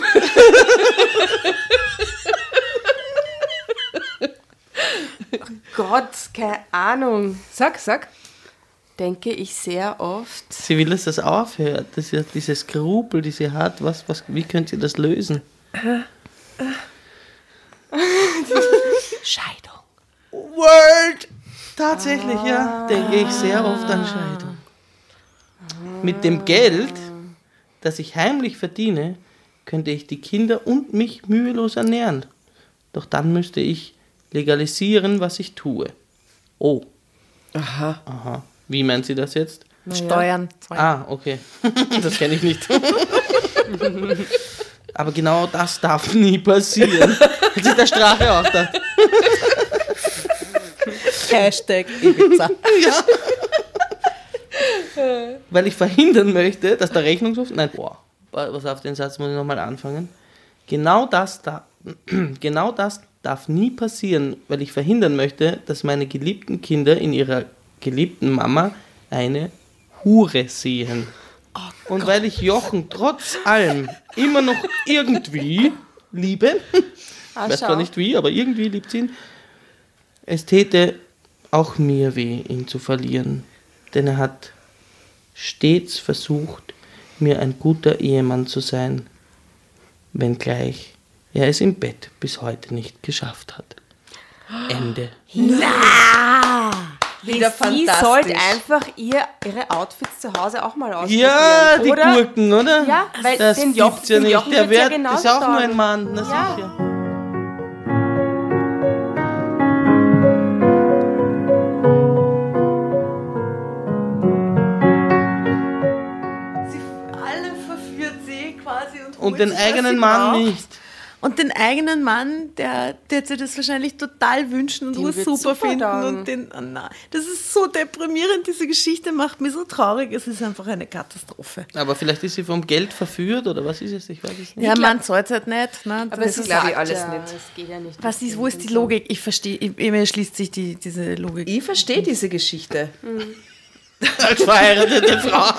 Speaker 6: Gott, keine Ahnung.
Speaker 2: Sag, sag.
Speaker 6: Denke ich sehr oft.
Speaker 5: Sie will, dass das aufhört, dass sie diese Skrupel, die sie hat, was, was, wie könnt ihr das lösen?
Speaker 2: Scheidung.
Speaker 5: Word! Tatsächlich, ja, denke ich sehr oft an Scheidung. Mit dem Geld, das ich heimlich verdiene, könnte ich die Kinder und mich mühelos ernähren. Doch dann müsste ich legalisieren, was ich tue. Oh,
Speaker 2: Aha.
Speaker 5: aha. Wie meint sie das jetzt?
Speaker 4: Steuern.
Speaker 5: Ah, okay. Das kenne ich nicht. Aber genau das darf nie passieren. Hat sich der Strache auch da.
Speaker 4: Hashtag Ibiza.
Speaker 5: Weil ich verhindern möchte, dass der Rechnungshof. Nein, boah, was auf den Satz muss ich nochmal anfangen. Genau das, da, genau das darf nie passieren, weil ich verhindern möchte, dass meine geliebten Kinder in ihrer geliebten Mama eine Hure sehen. Und weil ich Jochen trotz allem immer noch irgendwie liebe,
Speaker 6: Ah,
Speaker 5: weiß zwar nicht wie, aber irgendwie liebt sie ihn, es täte auch mir weh, ihn zu verlieren. Denn er hat stets versucht, mir ein guter Ehemann zu sein, wenngleich er es im Bett bis heute nicht geschafft hat. Ende.
Speaker 2: Wieder
Speaker 6: Sie sollte einfach ihr, ihre Outfits zu Hause auch mal ausprobieren.
Speaker 5: Ja, die
Speaker 6: oder?
Speaker 5: Gurken, oder?
Speaker 6: Ja, weil
Speaker 5: das
Speaker 6: den Jochen-
Speaker 5: ja
Speaker 6: den
Speaker 5: nicht.
Speaker 6: Jochen
Speaker 5: Der
Speaker 6: wird's ja
Speaker 5: wird,
Speaker 6: genau
Speaker 5: ist auch nur ein Mann, na
Speaker 6: Ja.
Speaker 5: sicher.
Speaker 4: Und,
Speaker 5: den eigenen Mann
Speaker 4: braucht.
Speaker 5: nicht.
Speaker 4: Und den eigenen Mann, der, der sich das wahrscheinlich total wünschen und
Speaker 6: Den
Speaker 4: super,
Speaker 6: super
Speaker 4: finden.
Speaker 6: taugen.
Speaker 4: Und den, oh nein, das ist so deprimierend, diese Geschichte macht mich so traurig. Es ist einfach eine Katastrophe.
Speaker 5: Aber vielleicht ist sie vom Geld verführt oder was ist es? Ich weiß es nicht.
Speaker 4: Ja, man zahlt es halt nicht. Ne?
Speaker 6: Aber
Speaker 4: Das
Speaker 6: es
Speaker 4: ist-
Speaker 2: glaub ich, alles
Speaker 6: ja,
Speaker 2: nicht.
Speaker 6: Es geht ja nicht.
Speaker 4: was ist, wo ist die Logik? Ich verstehe, ich- mir schließt sich die, diese Logik.
Speaker 2: Ich verstehe diese Geschichte.
Speaker 5: Als verheiratete Frau.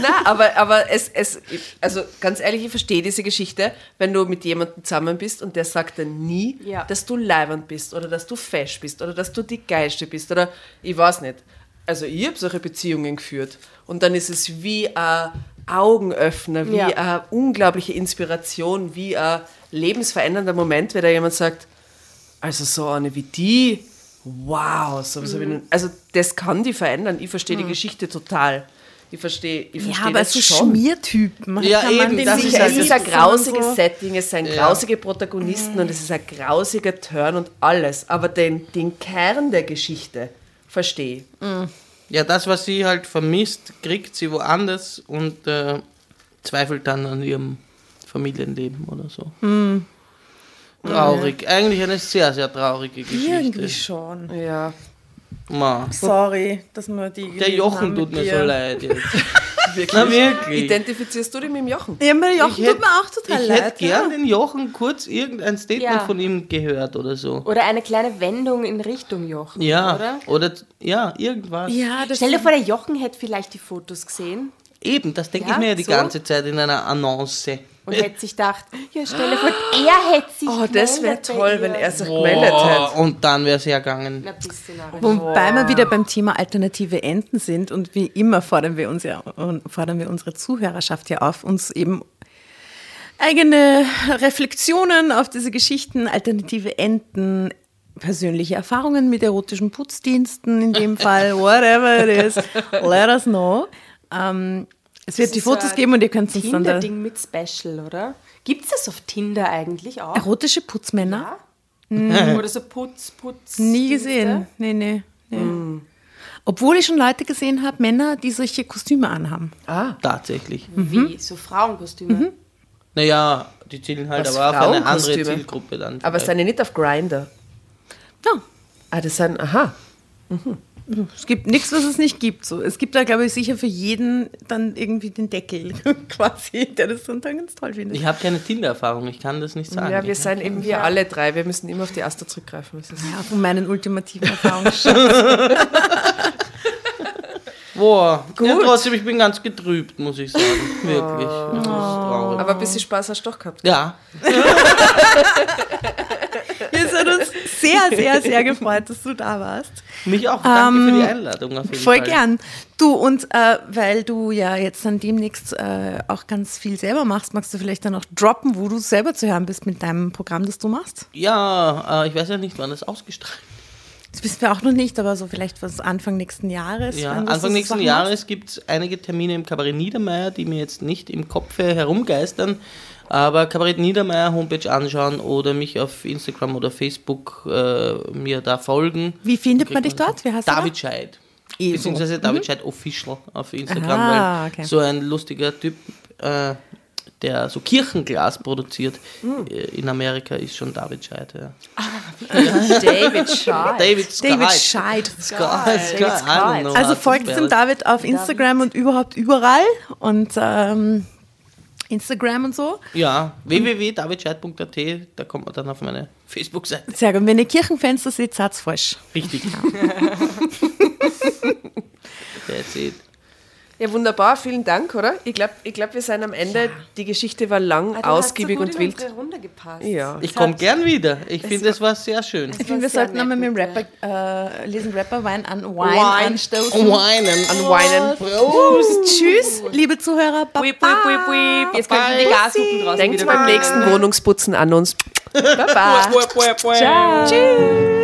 Speaker 2: Na, aber, aber es, es, also ganz ehrlich, ich verstehe diese Geschichte, wenn du mit jemandem zusammen bist und der sagt dann nie,
Speaker 6: Ja.
Speaker 2: dass du leibend bist oder dass du fesch bist oder dass du die Geilste bist oder ich weiß nicht. Also ich habe solche Beziehungen geführt und dann ist es wie ein Augenöffner, wie
Speaker 6: Ja.
Speaker 2: eine unglaubliche Inspiration, wie ein lebensverändernder Moment, wenn da jemand sagt, also so eine wie die, wow, so, so wie, also das kann die verändern. Ich verstehe die Geschichte total. Ich verstehe, ich
Speaker 4: Ja,
Speaker 2: verstehe
Speaker 4: aber
Speaker 2: das
Speaker 4: so
Speaker 2: schon.
Speaker 4: Schmiertypen.
Speaker 5: Ja,
Speaker 4: kann
Speaker 5: eben, das ist
Speaker 2: es ist ein grausiges
Speaker 4: so-
Speaker 2: Setting, es sind grausige Protagonisten und es ist ein grausiger Turn und alles. Aber den, den Kern der Geschichte verstehe ich.
Speaker 5: Ja, das, was sie halt vermisst, kriegt sie woanders und äh, zweifelt dann an ihrem Familienleben oder so. Traurig. Eigentlich eine sehr, sehr traurige Geschichte.
Speaker 4: Irgendwie schon.
Speaker 2: Ja.
Speaker 5: Ma.
Speaker 4: Sorry, dass wir die.
Speaker 5: Der Jochen tut
Speaker 4: mit
Speaker 5: mir
Speaker 4: dir.
Speaker 5: so leid jetzt. Na wirklich.
Speaker 2: Identifizierst du dich mit dem Jochen?
Speaker 4: Ja, der Jochen
Speaker 5: Ich
Speaker 4: tut mir auch total
Speaker 5: ich
Speaker 4: leid.
Speaker 5: hätte gern
Speaker 4: ja.
Speaker 5: den Jochen kurz irgendein Statement
Speaker 6: Ja.
Speaker 5: von ihm gehört oder so.
Speaker 6: Oder eine kleine Wendung in Richtung Jochen.
Speaker 5: Ja,
Speaker 6: Oder?
Speaker 5: oder, ja, irgendwas.
Speaker 4: Ja, das
Speaker 6: Stell dir vor, der Jochen hätte vielleicht die Fotos gesehen
Speaker 5: Eben, das denke
Speaker 6: Ja,
Speaker 5: ich mir ja die
Speaker 6: so.
Speaker 5: ganze Zeit in einer Annonce.
Speaker 6: Und hätte sich gedacht, ja, stell dir vor, er hätte sich
Speaker 2: Oh, das wäre toll, wenn er sich gemeldet hätte.
Speaker 5: Oh, und dann wäre es
Speaker 6: du narrisch.
Speaker 4: Wobei wir wieder beim Thema alternative Enden sind und wie immer fordern wir uns ja fordern wir unsere Zuhörerschaft ja auf, uns eben eigene Reflexionen auf diese Geschichten, alternative Enden, persönliche Erfahrungen mit erotischen Putzdiensten in dem Fall, whatever it is, let us know. Ähm, es wird
Speaker 6: Das
Speaker 4: die
Speaker 6: so
Speaker 4: Fotos geben und ihr könnt uns dann da
Speaker 6: Tinder-Ding mit Special, oder? Gibt es das auf Tinder eigentlich auch?
Speaker 4: erotische Putzmänner
Speaker 6: Oder so Putz, Putz.
Speaker 4: nie gesehen. Nee, nee, nee. Obwohl ich schon Leute gesehen habe, Männer, die solche Kostüme anhaben.
Speaker 5: Tatsächlich.
Speaker 6: Wie? So Frauenkostüme?
Speaker 5: Naja, die zielen halt
Speaker 2: Was,
Speaker 5: aber auf eine andere? Zielgruppe dann.
Speaker 2: Aber
Speaker 5: vielleicht.
Speaker 2: seine nicht auf Grinder.
Speaker 4: Ja,
Speaker 2: Ah, das sind, aha.
Speaker 4: Es gibt nichts, was es nicht gibt. So. Es gibt da, glaube ich, sicher für jeden dann irgendwie den Deckel quasi, der das dann ganz toll findet.
Speaker 5: Ich habe keine Tinder-Erfahrung, ich kann das nicht sagen.
Speaker 2: Ja, wir sind eben wir alle drei. Wir müssen immer auf die Asta zurückgreifen.
Speaker 4: Ja, von meinen ultimativen Erfahrungen.
Speaker 5: Boah, ja, trotzdem, ich bin ganz getrübt, muss ich sagen. Wirklich. Das ist traurig.
Speaker 2: Aber ein bisschen Spaß hast du doch gehabt.
Speaker 5: Ja,
Speaker 4: Es hat uns sehr, sehr, sehr gefreut, dass du da warst.
Speaker 5: mich auch. Danke für die Einladung
Speaker 4: Ähm, Voll
Speaker 5: Fall.
Speaker 4: gern. Du, und äh, weil du ja jetzt dann demnächst äh, auch ganz viel selber machst, magst du vielleicht dann auch droppen, wo du selber zu hören bist mit deinem Programm, das du machst?
Speaker 5: Ja, äh, ich weiß ja nicht, wann das ausgestrahlt
Speaker 4: Das wissen wir auch noch nicht, aber so vielleicht was Anfang nächsten Jahres.
Speaker 5: Ja, Anfang nächsten Jahres gibt es einige Termine im Kabarett Niedermeyer, die mir jetzt nicht im Kopf herumgeistern. Aber Kabarett Niedermeyer Homepage anschauen oder mich auf Instagram oder Facebook äh, mir da folgen.
Speaker 4: Wie findet man dich dort? Wie heißt du
Speaker 5: David Scheid.
Speaker 4: Eh, so.
Speaker 5: Beziehungsweise David Scheid Official auf Instagram,
Speaker 4: Aha,
Speaker 5: weil
Speaker 4: okay.
Speaker 5: so ein lustiger Typ, äh, der so Kirchenglas produziert
Speaker 4: Hm.
Speaker 5: äh, in Amerika, ist schon David Scheid. Ja.
Speaker 2: David Shaw.
Speaker 5: David
Speaker 4: David
Speaker 5: Scheid.
Speaker 4: Scheid.
Speaker 5: Scheid. Don't know
Speaker 4: Also folgt dem. David auf Instagram und überhaupt überall. Und ähm, Instagram und so.
Speaker 5: Ja, www.davidscheit.at, da kommt man dann auf meine Facebook-Seite.
Speaker 4: Sehr gut. Wenn ihr Kirchenfenster seht, seid's falsch.
Speaker 5: Richtig. That's it.
Speaker 2: Ja, wunderbar, vielen Dank, oder? Ich glaube, ich glaub, wir sind am Ende. Die Geschichte war lang,
Speaker 6: Ah, du
Speaker 2: ausgiebig
Speaker 6: hast so gut
Speaker 2: und
Speaker 6: in
Speaker 2: wild.
Speaker 6: unsere Runde gepasst.
Speaker 2: Ja.
Speaker 5: Ich komme gern wieder. Ich finde, es war sehr schön.
Speaker 4: Ich finde, wir sollten einmal
Speaker 6: nett
Speaker 4: mit dem Rapper, äh, lesen Rapperwein an Wine,
Speaker 2: Wine.
Speaker 4: anstoßen.
Speaker 5: Weinen.
Speaker 2: An Weinen.
Speaker 4: Prost. Tschüss, liebe Zuhörer. Baba.
Speaker 2: Whip, whip, whip. Jetzt können die Gashupen draußen Denkt beim nächsten Wohnungsputzen an uns. Baba.
Speaker 5: Ciao.
Speaker 4: Tschüss.